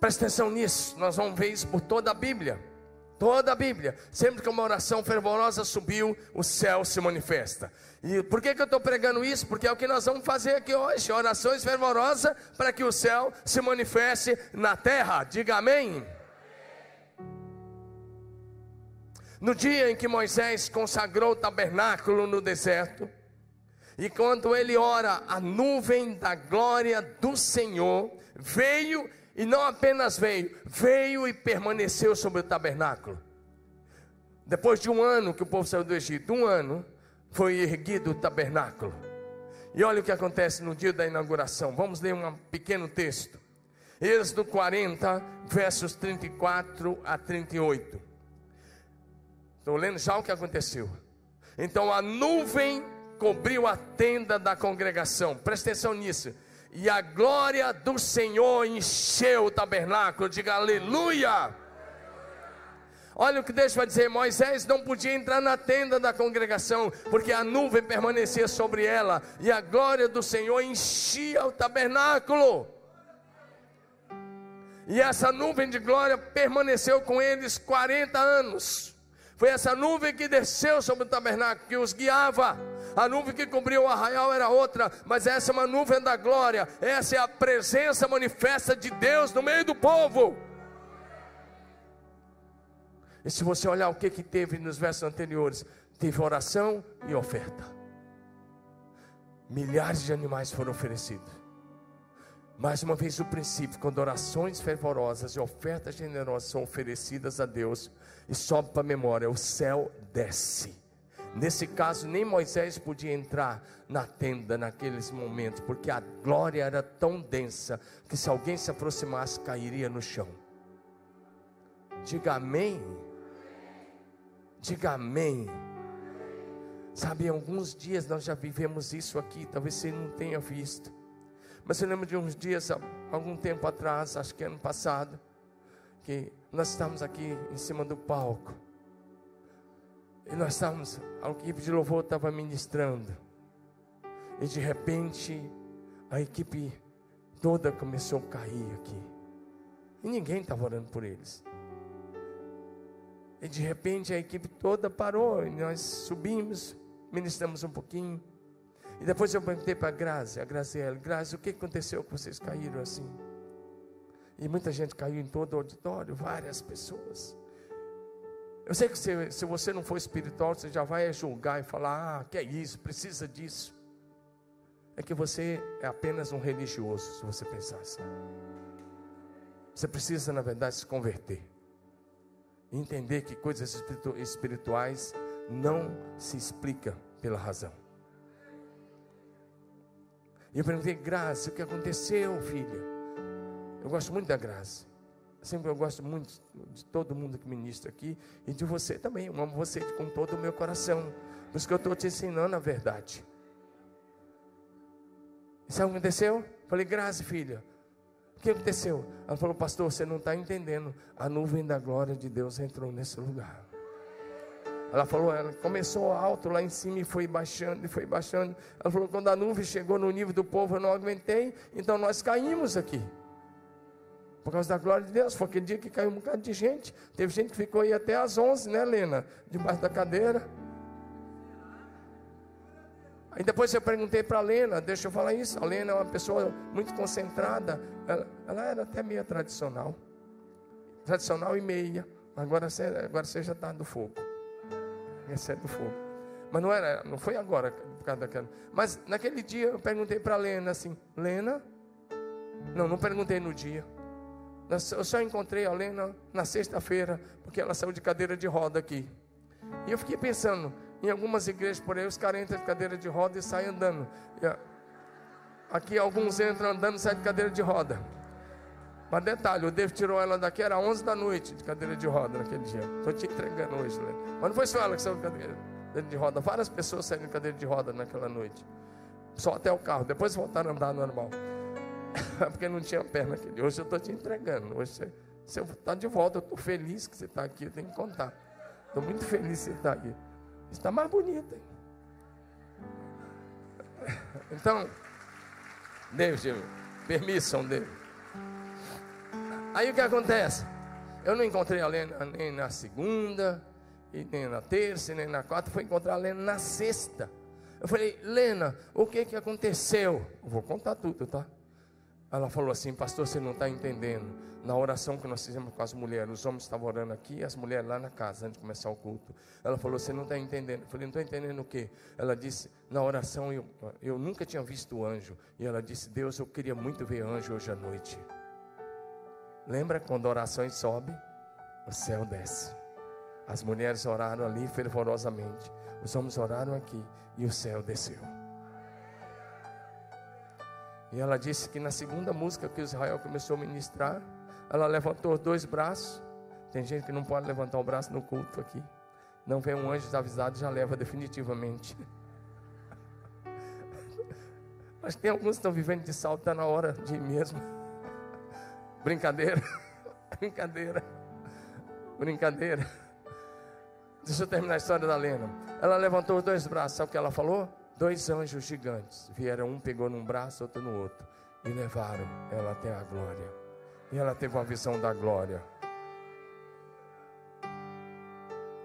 Presta atenção nisso, nós vamos ver isso por toda a Bíblia. Toda a Bíblia, sempre que uma oração fervorosa subiu, o céu se manifesta. E por que, que eu estou pregando isso? Porque é o que nós vamos fazer aqui hoje: orações fervorosas para que o céu se manifeste na terra. Diga amém. No dia em que Moisés consagrou o tabernáculo no deserto, e quando ele ora, a nuvem da glória do Senhor veio e não apenas veio, veio e permaneceu sobre o tabernáculo. Depois de um ano que o povo saiu do Egito, um ano, foi erguido o tabernáculo. E olha o que acontece no dia da inauguração. Vamos ler um pequeno texto. Êxodo 40, versos 34 a 38. Estou lendo já o que aconteceu. Então a nuvem cobriu a tenda da congregação. Presta atenção nisso e a glória do Senhor encheu o tabernáculo. Diga aleluia. Olha o que Deus vai dizer: Moisés não podia entrar na tenda da congregação, porque a nuvem permanecia sobre ela, e a glória do Senhor enchia o tabernáculo. E essa nuvem de glória permaneceu com eles 40 anos. Foi essa nuvem que desceu sobre o tabernáculo, que os guiava. A nuvem que cobriu o arraial era outra, mas essa é uma nuvem da glória. Essa é a presença manifesta de Deus no meio do povo. E se você olhar o que, que teve nos versos anteriores, teve oração e oferta. Milhares de animais foram oferecidos. Mais uma vez o princípio, quando orações fervorosas e ofertas generosas são oferecidas a Deus, e sobe para a memória, o céu desce. Nesse caso, nem Moisés podia entrar na tenda naqueles momentos, porque a glória era tão densa que se alguém se aproximasse, cairia no chão. Diga amém. Diga amém. Sabe, alguns dias nós já vivemos isso aqui, talvez você não tenha visto. Mas eu lembro de uns dias, algum tempo atrás, acho que ano passado, que nós estávamos aqui em cima do palco. E nós estávamos, a equipe de louvor estava ministrando. E de repente, a equipe toda começou a cair aqui. E ninguém estava orando por eles. E de repente a equipe toda parou, e nós subimos, ministramos um pouquinho. E depois eu perguntei para a Grazi, a Graziela, Grazi, o que aconteceu que vocês caíram assim? E muita gente caiu em todo o auditório, várias pessoas. Eu sei que se, se você não for espiritual, você já vai julgar e falar: ah, que é isso, precisa disso. É que você é apenas um religioso, se você pensar assim. Você precisa, na verdade, se converter. Entender que coisas espirituais não se explicam pela razão. E eu perguntei, Graça, o que aconteceu, filha? Eu gosto muito da Graça. Sempre eu gosto muito de todo mundo que ministra aqui e de você também. Eu amo você com todo o meu coração. Por isso que eu estou te ensinando a verdade. Sabe o que aconteceu? Falei, Graça, filha. O que aconteceu? Ela falou, pastor, você não está entendendo. A nuvem da glória de Deus entrou nesse lugar. Ela falou, ela começou alto lá em cima e foi baixando, e foi baixando. Ela falou, quando a nuvem chegou no nível do povo, eu não aguentei, então nós caímos aqui. Por causa da glória de Deus. Foi aquele dia que caiu um bocado de gente. Teve gente que ficou aí até às 11, né, Lena? Debaixo da cadeira. Aí depois eu perguntei para a Lena, deixa eu falar isso. A Lena é uma pessoa muito concentrada. Ela, ela era até meia tradicional. Tradicional e meia. Agora você, agora você já está do fogo recebe o fogo. Mas não era, não foi agora por causa daquela. Mas naquele dia eu perguntei para Lena assim, Lena? Não, não perguntei no dia. Eu só encontrei a Lena na sexta-feira, porque ela saiu de cadeira de roda aqui. E eu fiquei pensando, em algumas igrejas por aí, os caras entram de cadeira de roda e saem andando. Aqui alguns entram andando e saem de cadeira de roda. Mas detalhe, o David tirou ela daqui, era 11 da noite, de cadeira de roda naquele dia. Estou te entregando hoje, né? Mas não foi só ela que saiu de cadeira de roda. Várias pessoas saíram de cadeira de roda naquela noite. Só até o carro. Depois voltaram a andar normal. Porque não tinha perna aquele. Hoje eu estou te entregando. Hoje você, está de volta. Eu estou feliz que você está aqui. Eu tenho que contar. Estou muito feliz que você está aqui. Está mais bonita. Hein? Então, David, permissão dele. Aí o que acontece? Eu não encontrei a Lena nem na segunda, e nem na terça, nem na quarta, fui encontrar a Lena na sexta. Eu falei, Lena, o que que aconteceu? Eu vou contar tudo, tá? Ela falou assim, pastor, você não está entendendo. Na oração que nós fizemos com as mulheres, os homens estavam orando aqui e as mulheres lá na casa, antes de começar o culto. Ela falou, você não está entendendo. Eu falei, não estou entendendo o quê? Ela disse, na oração eu, eu nunca tinha visto anjo. E ela disse, Deus, eu queria muito ver anjo hoje à noite. Lembra quando orações sobe, o céu desce. As mulheres oraram ali fervorosamente. Os homens oraram aqui e o céu desceu. E ela disse que na segunda música que Israel começou a ministrar, ela levantou dois braços. Tem gente que não pode levantar o braço no culto aqui. Não vem um anjo desavisado já leva definitivamente. Mas tem alguns que estão vivendo de salto, está na hora de ir mesmo. Brincadeira. Brincadeira. Brincadeira. Deixa eu terminar a história da Lena. Ela levantou os dois braços, sabe o que ela falou? Dois anjos gigantes vieram, um pegou num braço, outro no outro, e levaram ela até a glória. E ela teve uma visão da glória.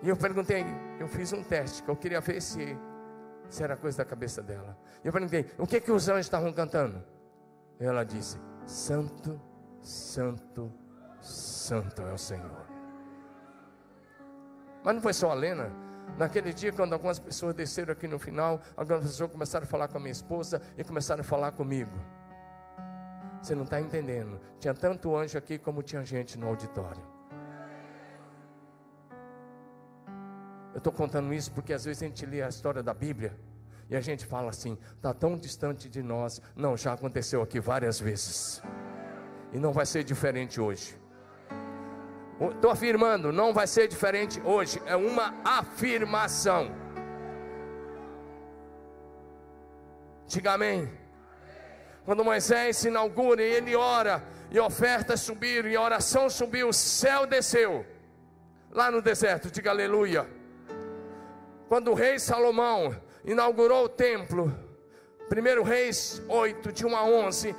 E eu perguntei, eu fiz um teste, que eu queria ver se, se era coisa da cabeça dela. E eu perguntei, o que que os anjos estavam cantando? E ela disse, Santo Santo, Santo é o Senhor. Mas não foi só a Lena. Naquele dia, quando algumas pessoas desceram aqui no final, algumas pessoas começaram a falar com a minha esposa e começaram a falar comigo. Você não está entendendo. Tinha tanto anjo aqui como tinha gente no auditório. Eu estou contando isso porque às vezes a gente lê a história da Bíblia e a gente fala assim: está tão distante de nós. Não, já aconteceu aqui várias vezes. E não vai ser diferente hoje. Estou afirmando, não vai ser diferente hoje. É uma afirmação. Diga amém. Quando Moisés se inaugura ele ora, e ofertas subiram, e a oração subiu, o céu desceu. Lá no deserto, diga aleluia. Quando o rei Salomão inaugurou o templo, 1 Reis 8, de 1 a 11,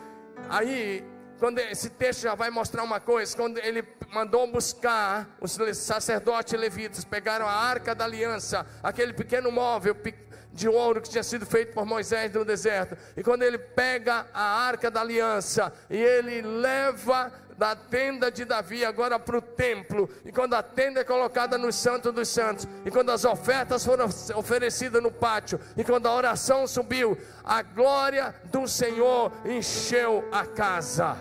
aí quando esse texto já vai mostrar uma coisa, quando ele mandou buscar os sacerdotes levitas, pegaram a arca da aliança, aquele pequeno móvel de ouro que tinha sido feito por Moisés no deserto, e quando ele pega a arca da aliança e ele leva da tenda de Davi agora para o templo, e quando a tenda é colocada no Santo dos Santos, e quando as ofertas foram oferecidas no pátio, e quando a oração subiu, a glória do Senhor encheu a casa.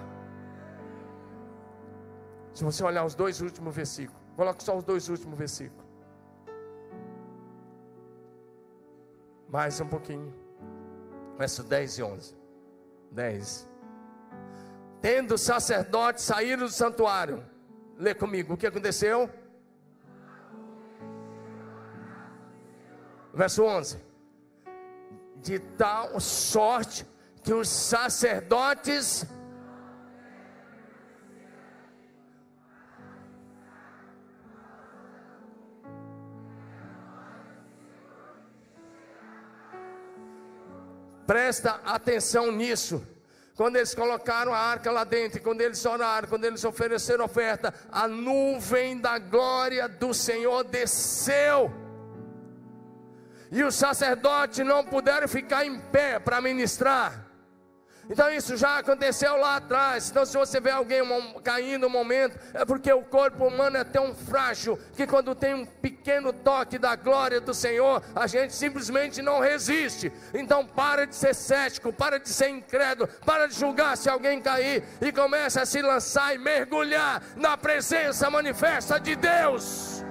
Se você olhar os dois últimos versículos, coloque só os dois últimos versículos. Mais um pouquinho. Verso 10 e 11. 10 tendo sacerdotes saído do santuário. Lê comigo, o que aconteceu? Verso 11: De tal sorte que os sacerdotes Presta atenção nisso. Quando eles colocaram a arca lá dentro, quando eles oraram, quando eles ofereceram oferta, a nuvem da glória do Senhor desceu. E os sacerdotes não puderam ficar em pé para ministrar. Então isso já aconteceu lá atrás. Então, se você vê alguém caindo um momento, é porque o corpo humano é tão frágil que quando tem um pequeno toque da glória do Senhor, a gente simplesmente não resiste. Então, para de ser cético, para de ser incrédulo, para de julgar se alguém cair e começa a se lançar e mergulhar na presença manifesta de Deus.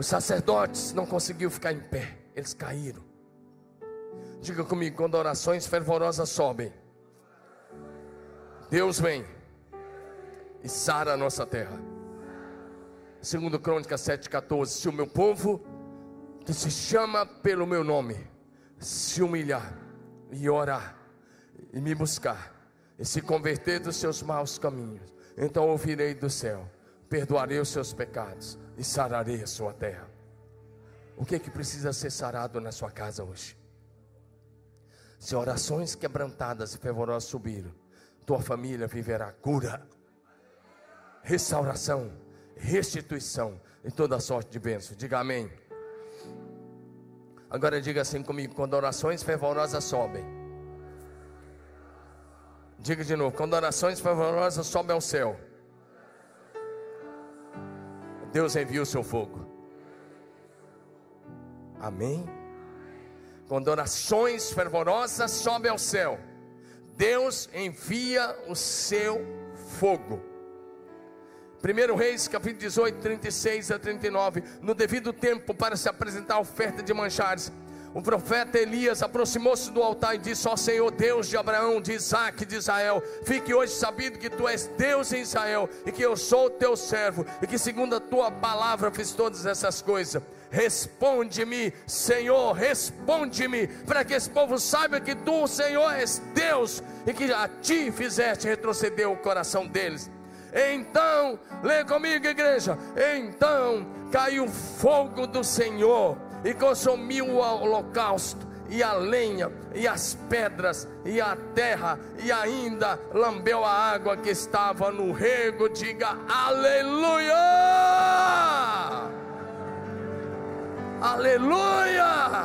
Os sacerdotes não conseguiram ficar em pé, eles caíram. Diga comigo, quando orações fervorosas sobem, Deus vem e sara a nossa terra. Segundo Crônica 7,14, se o meu povo, que se chama pelo meu nome, se humilhar e orar, e me buscar, e se converter dos seus maus caminhos, então ouvirei do céu, perdoarei os seus pecados e sararei a sua terra. O que é que precisa ser sarado na sua casa hoje? Se orações quebrantadas e fervorosas subiram, tua família viverá cura, restauração, restituição e toda sorte de bênção. Diga amém. Agora diga assim comigo: quando orações fervorosas sobem, diga de novo: quando orações fervorosas sobem ao céu Deus envia o seu fogo. Amém? Quando orações fervorosas sobem ao céu, Deus envia o seu fogo. 1 Reis, capítulo 18, 36 a 39. No devido tempo, para se apresentar a oferta de manchares, o profeta Elias aproximou-se do altar e disse: Ó Senhor Deus de Abraão, de Isaac, de Israel, fique hoje sabido que tu és Deus em Israel e que eu sou o teu servo e que segundo a tua palavra fiz todas essas coisas. Responde-me, Senhor, responde-me, para que esse povo saiba que tu, Senhor, és Deus e que a ti fizeste retroceder o coração deles. Então, lê comigo, igreja. Então caiu o fogo do Senhor e consumiu o holocausto, e a lenha, e as pedras, e a terra, e ainda lambeu a água que estava no rego. Diga aleluia! Aleluia!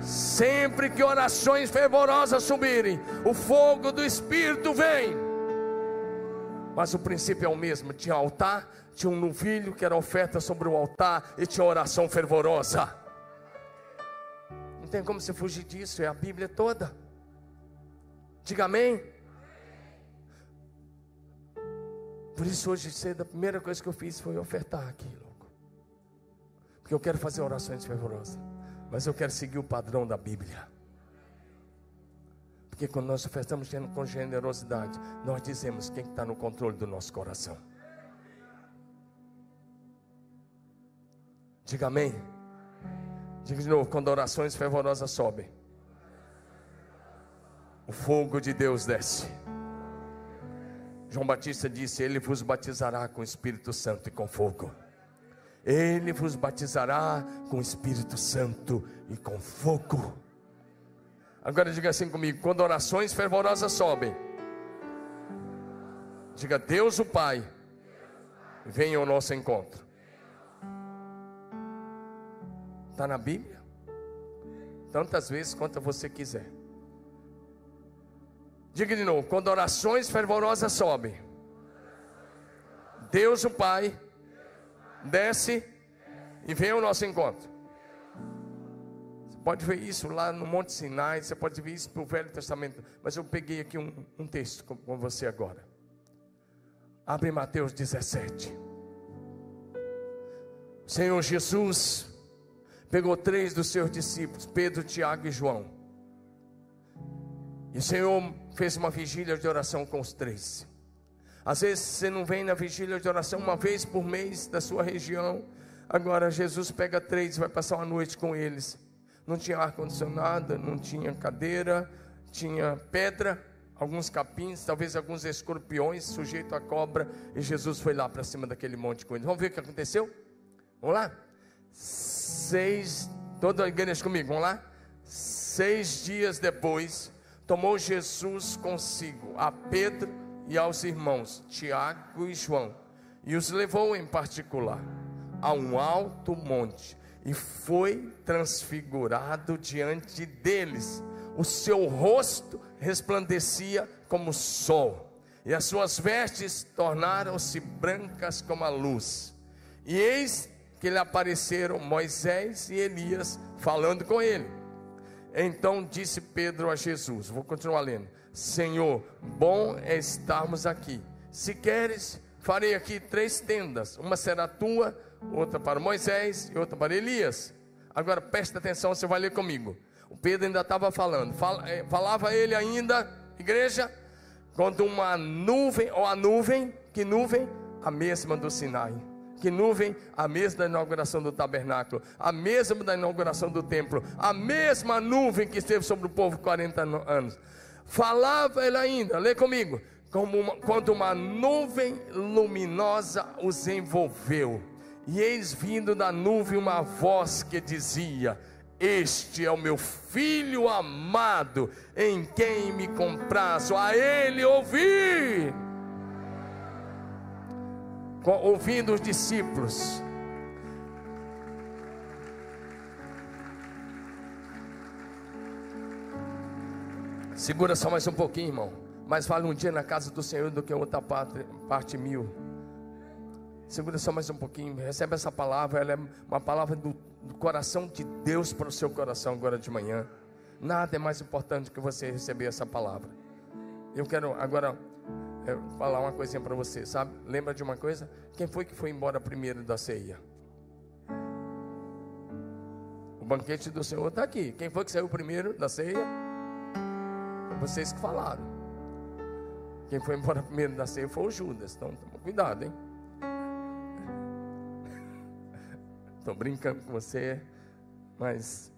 Sempre que orações fervorosas subirem, o fogo do Espírito vem mas o princípio é o mesmo: tinha altar, tinha um novilho que era oferta sobre o altar e tinha oração fervorosa. Não tem como você fugir disso, é a Bíblia toda. Diga amém. Por isso hoje cedo a primeira coisa que eu fiz foi ofertar aqui, louco. Porque eu quero fazer orações fervorosas, mas eu quero seguir o padrão da Bíblia. Porque quando nós ofertamos com generosidade, nós dizemos quem está no controle do nosso coração. Diga amém. Diga de novo, quando orações fervorosas sobem, o fogo de Deus desce. João Batista disse: Ele vos batizará com o Espírito Santo e com fogo. Ele vos batizará com o Espírito Santo e com fogo. Agora diga assim comigo: quando orações fervorosas sobem, diga Deus o Pai, venha ao nosso encontro. Está na Bíblia? Tantas vezes quanto você quiser. Diga de novo: quando orações fervorosas sobem, Deus o Pai desce e vem ao nosso encontro. Você pode ver isso lá no Monte Sinai, você pode ver isso no Velho Testamento. Mas eu peguei aqui um, um texto com, com você agora. Abre Mateus 17. O Senhor Jesus pegou três dos seus discípulos, Pedro, Tiago e João. E o Senhor fez uma vigília de oração com os três. Às vezes você não vem na vigília de oração uma vez por mês da sua região. Agora Jesus pega três e vai passar uma noite com eles. Não tinha ar-condicionado, não tinha cadeira, tinha pedra, alguns capins, talvez alguns escorpiões sujeitos a cobra. E Jesus foi lá para cima daquele monte com eles. Vamos ver o que aconteceu? Vamos lá? Seis, toda a igreja comigo, vamos lá? Seis dias depois, tomou Jesus consigo a Pedro e aos irmãos Tiago e João, e os levou em particular a um alto monte, e foi transfigurado diante deles. O seu rosto resplandecia como o sol, e as suas vestes tornaram-se brancas como a luz. E eis que lhe apareceram Moisés e Elias falando com ele. Então disse Pedro a Jesus: Vou continuar lendo. Senhor, bom é estarmos aqui. Se queres, farei aqui três tendas: uma será tua, outra para Moisés e outra para Elias. Agora presta atenção, você vai ler comigo. O Pedro ainda estava falando, eh, falava ele ainda, igreja, quando uma nuvem, ou a nuvem, que nuvem? A mesma do Sinai. Que nuvem? A mesma da inauguração do tabernáculo, a mesma da inauguração do templo, a mesma nuvem que esteve sobre o povo 40 anos. Falava ele ainda, lê comigo, como uma, quando uma nuvem luminosa os envolveu. E eis vindo da nuvem uma voz que dizia: Este é o meu filho amado, em quem me comprazo, a ele ouvir. Ouvindo os discípulos, Segura só mais um pouquinho, irmão. Mais vale um dia na casa do Senhor do que outra parte, parte mil. Segura só mais um pouquinho. Recebe essa palavra. Ela é uma palavra do, do coração de Deus para o seu coração agora de manhã. Nada é mais importante que você receber essa palavra. Eu quero agora é, falar uma coisinha para você, sabe? Lembra de uma coisa? Quem foi que foi embora primeiro da ceia? O banquete do Senhor está aqui. Quem foi que saiu primeiro da ceia? Vocês que falaram. Quem foi embora primeiro da ceia foi o Judas. Então, cuidado, hein? Estou brincando com você, mas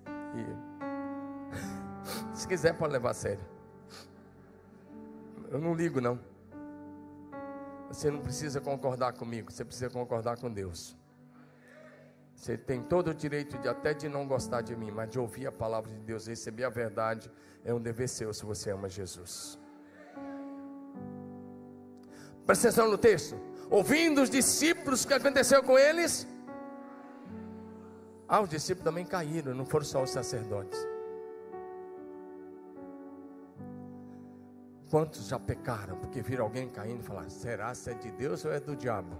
se quiser pode levar a sério. Eu não ligo não. Você não precisa concordar comigo, você precisa concordar com Deus. Você tem todo o direito de até de não gostar de mim, mas de ouvir a palavra de Deus, receber a verdade, é um dever seu se você ama Jesus. Presta atenção no texto. Ouvindo os discípulos, o que aconteceu com eles? Ah, os discípulos também caíram, não foram só os sacerdotes. Quantos já pecaram porque viram alguém caindo e falaram: será se é de Deus ou é do diabo?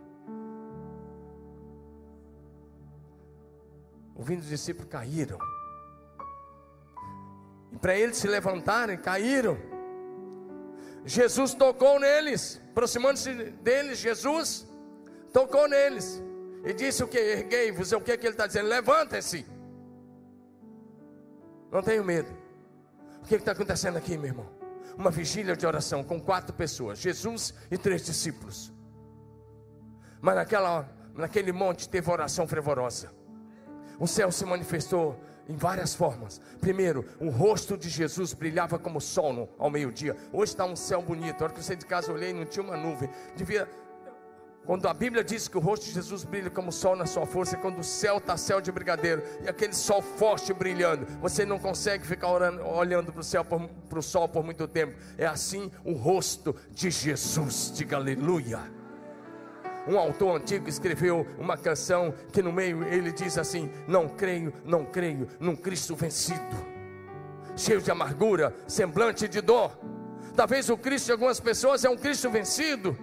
Ouvindo os discípulos caíram. E para eles se levantarem, caíram. Jesus tocou neles, aproximando-se deles, Jesus tocou neles e disse o que? Erguei-vos, é o que, que ele está dizendo? Levantem-se, não tenho medo. O que está acontecendo aqui, meu irmão? Uma vigília de oração com quatro pessoas, Jesus e três discípulos. Mas naquela, naquele monte teve oração fervorosa. O céu se manifestou em várias formas. Primeiro, o rosto de Jesus brilhava como sol ao meio-dia. Hoje está um céu bonito. A hora que eu saí de casa, olhei, não tinha uma nuvem. Devia. Quando a Bíblia diz que o rosto de Jesus brilha como o sol na sua força, quando o céu está céu de brigadeiro e aquele sol forte brilhando, você não consegue ficar orando, olhando para o céu, para o sol por muito tempo. É assim o rosto de Jesus. Diga aleluia um autor antigo escreveu uma canção que no meio ele diz assim: Não creio, não creio num Cristo vencido, cheio de amargura, semblante de dor. Talvez o Cristo de algumas pessoas é um Cristo vencido,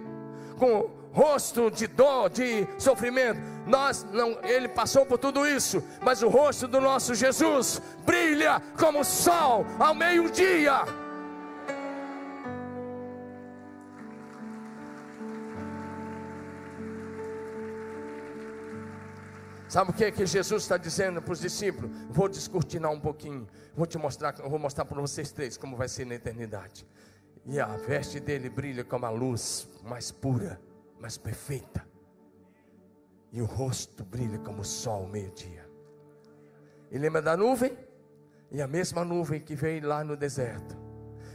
com rosto de dor, de sofrimento. Nós não, ele passou por tudo isso, mas o rosto do nosso Jesus brilha como o sol ao meio-dia. Sabe o que, é que Jesus está dizendo para os discípulos? Vou descortinar um pouquinho. Vou te mostrar, vou mostrar para vocês três como vai ser na eternidade. E a veste dele brilha como a luz mais pura, mais perfeita. E o rosto brilha como o sol meio-dia. E lembra da nuvem? E a mesma nuvem que veio lá no deserto.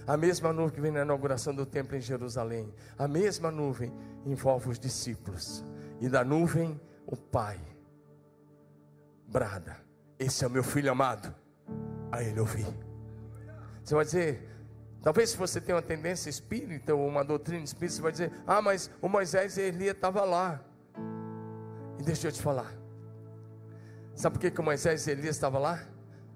A mesma nuvem que veio na inauguração do templo em Jerusalém. A mesma nuvem envolve os discípulos. E da nuvem, o Pai brada: Esse é o meu filho amado. A ele ouvi. Você vai dizer, talvez se você tem uma tendência espírita ou uma doutrina espírita, você vai dizer: Ah, mas o Moisés e Elias estavam lá. E deixa eu te falar. Sabe por que, que o Moisés e Elias estavam lá?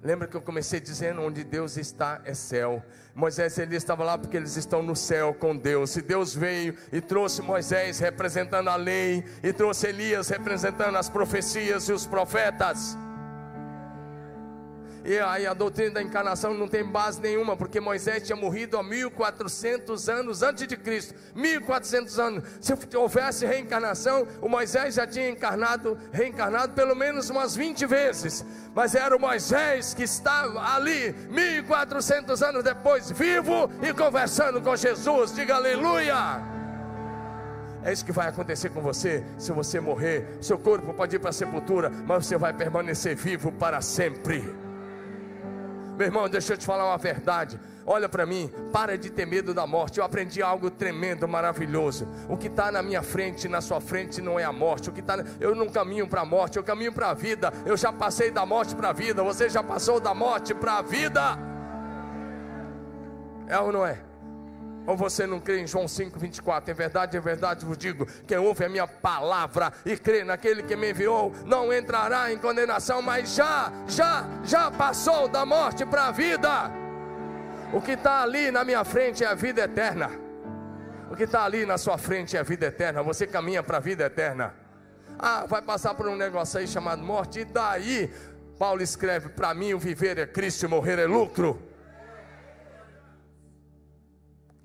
Lembra que eu comecei dizendo: onde Deus está é céu. Moisés e Elias estavam lá porque eles estão no céu com Deus. E Deus veio e trouxe Moisés representando a lei, e trouxe Elias representando as profecias e os profetas. E aí a doutrina da encarnação não tem base nenhuma, porque Moisés tinha morrido há 1400 anos antes de Cristo. 1400 anos. Se houvesse reencarnação, o Moisés já tinha encarnado, reencarnado pelo menos umas 20 vezes. Mas era o Moisés que estava ali 1400 anos depois, vivo e conversando com Jesus. Diga aleluia. É isso que vai acontecer com você se você morrer. Seu corpo pode ir para a sepultura, mas você vai permanecer vivo para sempre. Meu irmão, deixa eu te falar uma verdade. Olha para mim, para de ter medo da morte. Eu aprendi algo tremendo, maravilhoso. O que está na minha frente, na sua frente, não é a morte. O que tá, eu não caminho para a morte, eu caminho para a vida. Eu já passei da morte para a vida. Você já passou da morte para a vida? É ou não é? Ou você não crê em João 5,24? Em verdade, em verdade vos digo: quem ouve a minha palavra e crê naquele que me enviou, não entrará em condenação, mas já, já, já passou da morte para a vida. O que está ali na minha frente é a vida eterna. O que está ali na sua frente é a vida eterna. Você caminha para a vida eterna. Ah, vai passar por um negócio aí chamado morte, e daí? Paulo escreve: para mim o viver é Cristo e morrer é lucro.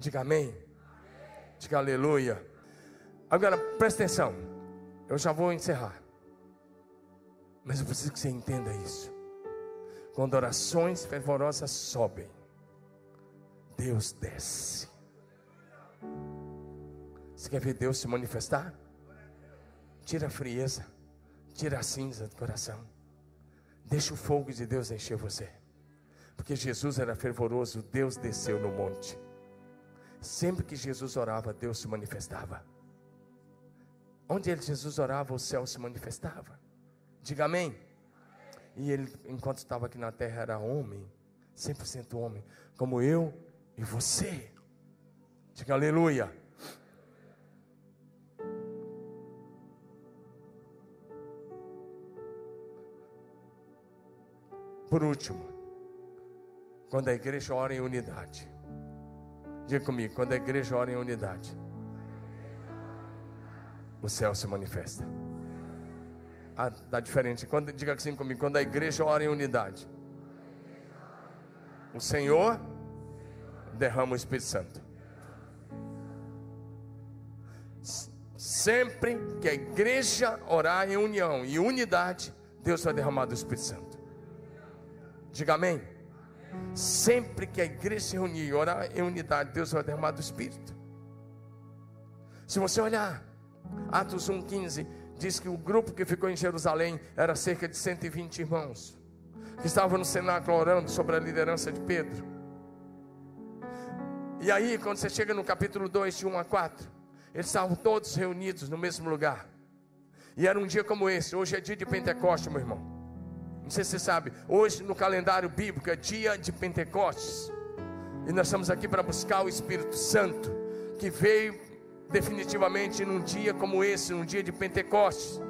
Diga amém. Diga aleluia. Agora, presta atenção. Eu já vou encerrar. Mas eu preciso que você entenda isso. Quando orações fervorosas sobem, Deus desce. Você quer ver Deus se manifestar? Tira a frieza, tira a cinza do coração. Deixa o fogo de Deus encher você. Porque Jesus era fervoroso, Deus desceu no monte. Sempre que Jesus orava, Deus se manifestava. Onde ele, Jesus orava, o céu se manifestava. Diga amém. E ele, enquanto estava aqui na terra, era homem, 100% homem, como eu e você. Diga aleluia. Por último, quando a igreja ora em unidade, Diga comigo, quando a igreja ora em unidade, o céu se manifesta. Ah, tá diferente. Quando, diga assim comigo, quando a igreja ora em unidade, o Senhor derrama o Espírito Santo. Sempre que a igreja orar em união e unidade, Deus vai derramar do Espírito Santo. Diga amém. Sempre que a igreja se reunir e orar em unidade, Deus vai derramar do Espírito. Se você olhar, Atos 1,15 diz que o grupo que ficou em Jerusalém era cerca de 120 irmãos. que estavam no cenáculo orando sobre a liderança de Pedro. E aí, quando você chega no capítulo 2, de 1 a 4, eles estavam todos reunidos no mesmo lugar. E era um dia como esse. Hoje é dia de Pentecostes, meu irmão. Sei se você sabe. Hoje no calendário bíblico é dia de Pentecostes. E nós estamos aqui para buscar o Espírito Santo, que veio definitivamente num dia como esse, num dia de Pentecostes.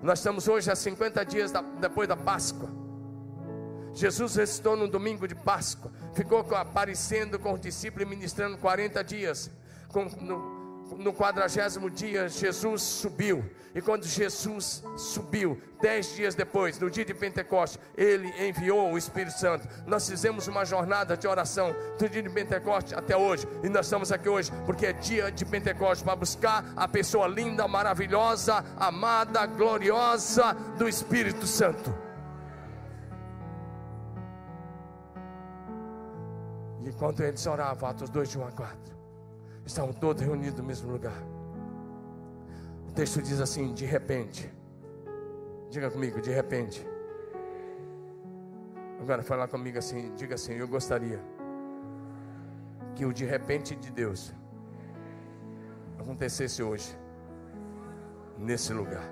Nós estamos hoje a 50 dias da, depois da Páscoa. Jesus ressuscitou no domingo de Páscoa, ficou aparecendo com os discípulos e ministrando 40 dias. Com, no, no quadragésimo dia, Jesus subiu. E quando Jesus subiu, dez dias depois, no dia de Pentecostes, ele enviou o Espírito Santo. Nós fizemos uma jornada de oração do dia de Pentecostes até hoje. E nós estamos aqui hoje porque é dia de Pentecostes para buscar a pessoa linda, maravilhosa, amada, gloriosa do Espírito Santo. E enquanto eles oravam, Atos 2 de 1 a 4 estavam todos reunidos no mesmo lugar. O texto diz assim: de repente. Diga comigo, de repente. Agora fala comigo assim, diga assim, eu gostaria que o de repente de Deus acontecesse hoje nesse lugar.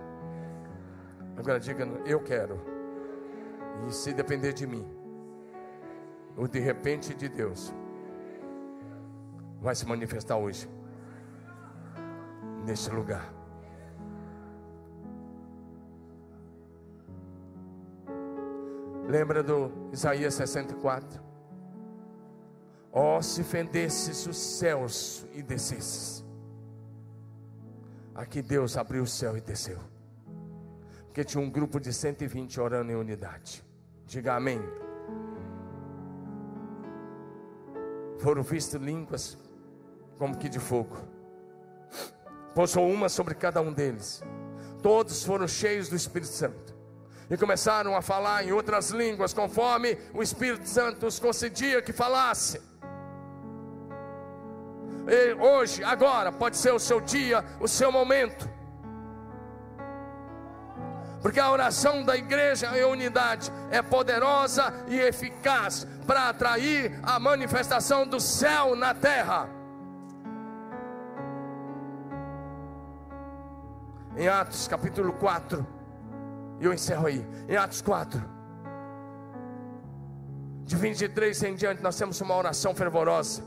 Agora diga, eu quero. E se depender de mim, o de repente de Deus vai se manifestar hoje, neste lugar. Lembra do Isaías 64? Ó, oh, se fendesses os céus e descesses. Aqui Deus abriu o céu e desceu. Porque tinha um grupo de 120 orando em unidade. Diga amém. Foram vistas línguas como que de fogo. Pousou uma sobre cada um deles. Todos foram cheios do Espírito Santo. E começaram a falar em outras línguas, conforme o Espírito Santo os concedia que falasse. E hoje, agora, pode ser o seu dia, o seu momento. Porque a oração da igreja em unidade é poderosa e eficaz para atrair a manifestação do céu na terra. Em Atos capítulo 4, e eu encerro aí. Em Atos 4, de 23 em diante, nós temos uma oração fervorosa.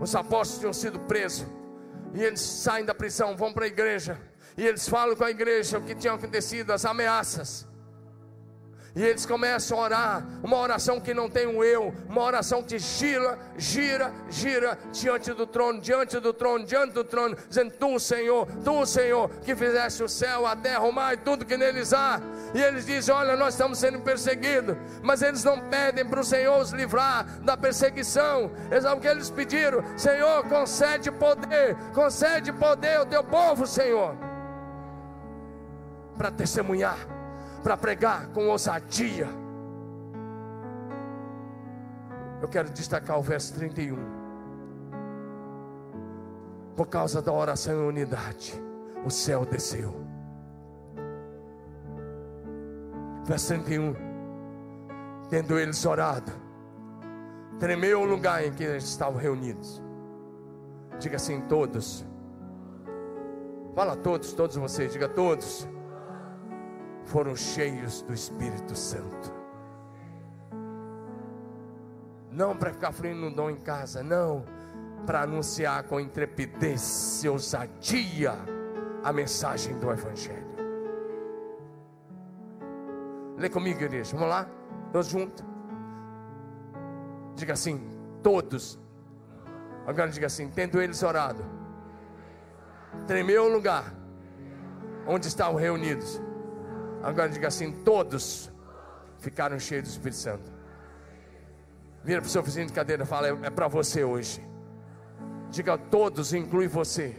Os apóstolos tinham sido presos, e eles saem da prisão, vão para a igreja, e eles falam com a igreja o que tinha acontecido, as ameaças. E eles começam a orar, uma oração que não tem um eu, uma oração que gira, gira, gira diante do trono, diante do trono, diante do trono, dizendo: Tu, Senhor, Tu, Senhor, que fizeste o céu, a terra, o mar e tudo que neles há. E eles dizem: Olha, nós estamos sendo perseguidos, mas eles não pedem para o Senhor os livrar da perseguição. Eles o que eles pediram: Senhor, concede poder, concede poder ao teu povo, Senhor, para testemunhar para pregar com ousadia. Eu quero destacar o verso 31. Por causa da oração em unidade, o céu desceu. Verso 31. Tendo eles orado, tremeu o lugar em que eles estavam reunidos. Diga assim: todos. Fala todos, todos vocês, diga todos foram cheios do Espírito Santo. Não para ficar fluindo no dom em casa, não, para anunciar com intrepidez e ousadia a mensagem do Evangelho. Lê comigo, igreja, vamos lá? Todos juntos. Diga assim: todos. Agora diga assim: tendo eles orado, tremeu o lugar onde estavam reunidos Agora diga assim: todos ficaram cheios do Espírito Santo. Vira para o seu vizinho de cadeira e fala: é, para você hoje. Diga todos, inclui você.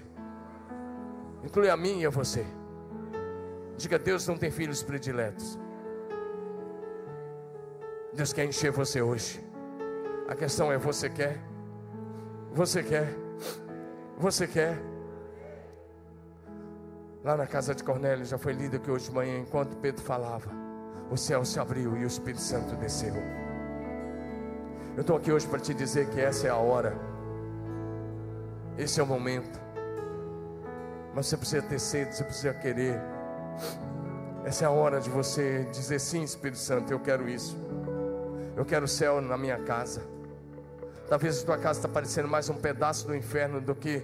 Inclui a mim e a você. Diga: Deus não tem filhos prediletos. Deus quer encher você hoje. A questão é: você quer? Você quer? Você quer? Lá na casa de Cornélio já foi lido que hoje de manhã, enquanto Pedro falava, o céu se abriu e o Espírito Santo desceu. Eu estou aqui hoje para te dizer que essa é a hora, esse é o momento. Mas você precisa ter sede, você precisa querer. Essa é a hora de você dizer sim, Espírito Santo, eu quero isso. Eu quero o céu na minha casa. Talvez a tua casa está parecendo mais um pedaço do inferno do que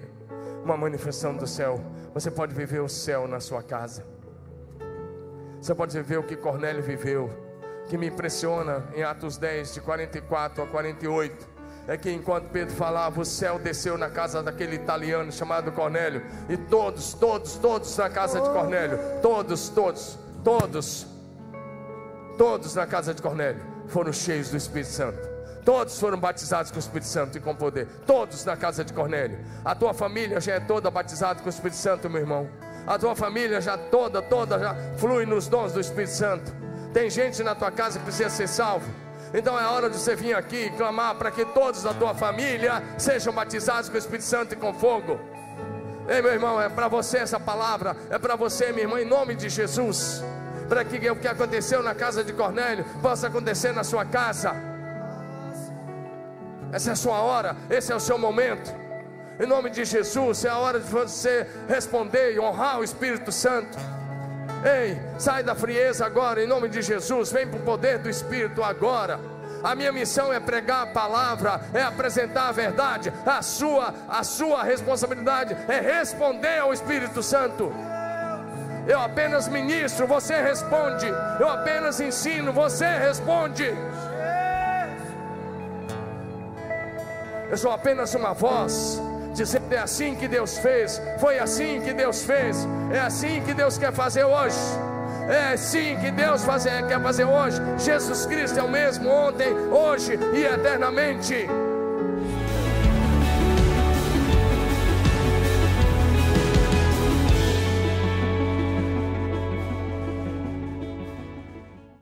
uma manifestação do céu. Você pode viver o céu na sua casa. Você pode viver o que Cornélio viveu, que me impressiona em Atos 10, de 44 a 48. É que enquanto Pedro falava, o céu desceu na casa daquele italiano chamado Cornélio, e todos, todos, todos na casa de Cornélio, todos, todos, todos, todos na casa de Cornélio foram cheios do Espírito Santo. Todos foram batizados com o Espírito Santo e com poder. Todos na casa de Cornélio. A tua família já é toda batizada com o Espírito Santo, meu irmão. A tua família já toda, toda já flui nos dons do Espírito Santo. Tem gente na tua casa que precisa ser salvo. Então é hora de você vir aqui e clamar para que todos da tua família sejam batizados com o Espírito Santo e com fogo. Ei, meu irmão, é para você essa palavra, é para você, minha irmã, em nome de Jesus. Para que o que aconteceu na casa de Cornélio possa acontecer na sua casa. Essa é a sua hora, esse é o seu momento. Em nome de Jesus, é a hora de você responder e honrar o Espírito Santo. Ei, sai da frieza agora, em nome de Jesus. Vem para o poder do Espírito agora. A minha missão é pregar a palavra, é apresentar a verdade. A sua, a sua responsabilidade é responder ao Espírito Santo. Eu apenas ministro, você responde. Eu apenas ensino, você responde. Eu sou apenas uma voz dizendo: é assim que Deus fez, foi assim que Deus fez, é assim que Deus quer fazer hoje. É assim que Deus fazer, quer fazer hoje. Jesus Cristo é o mesmo ontem, hoje e eternamente.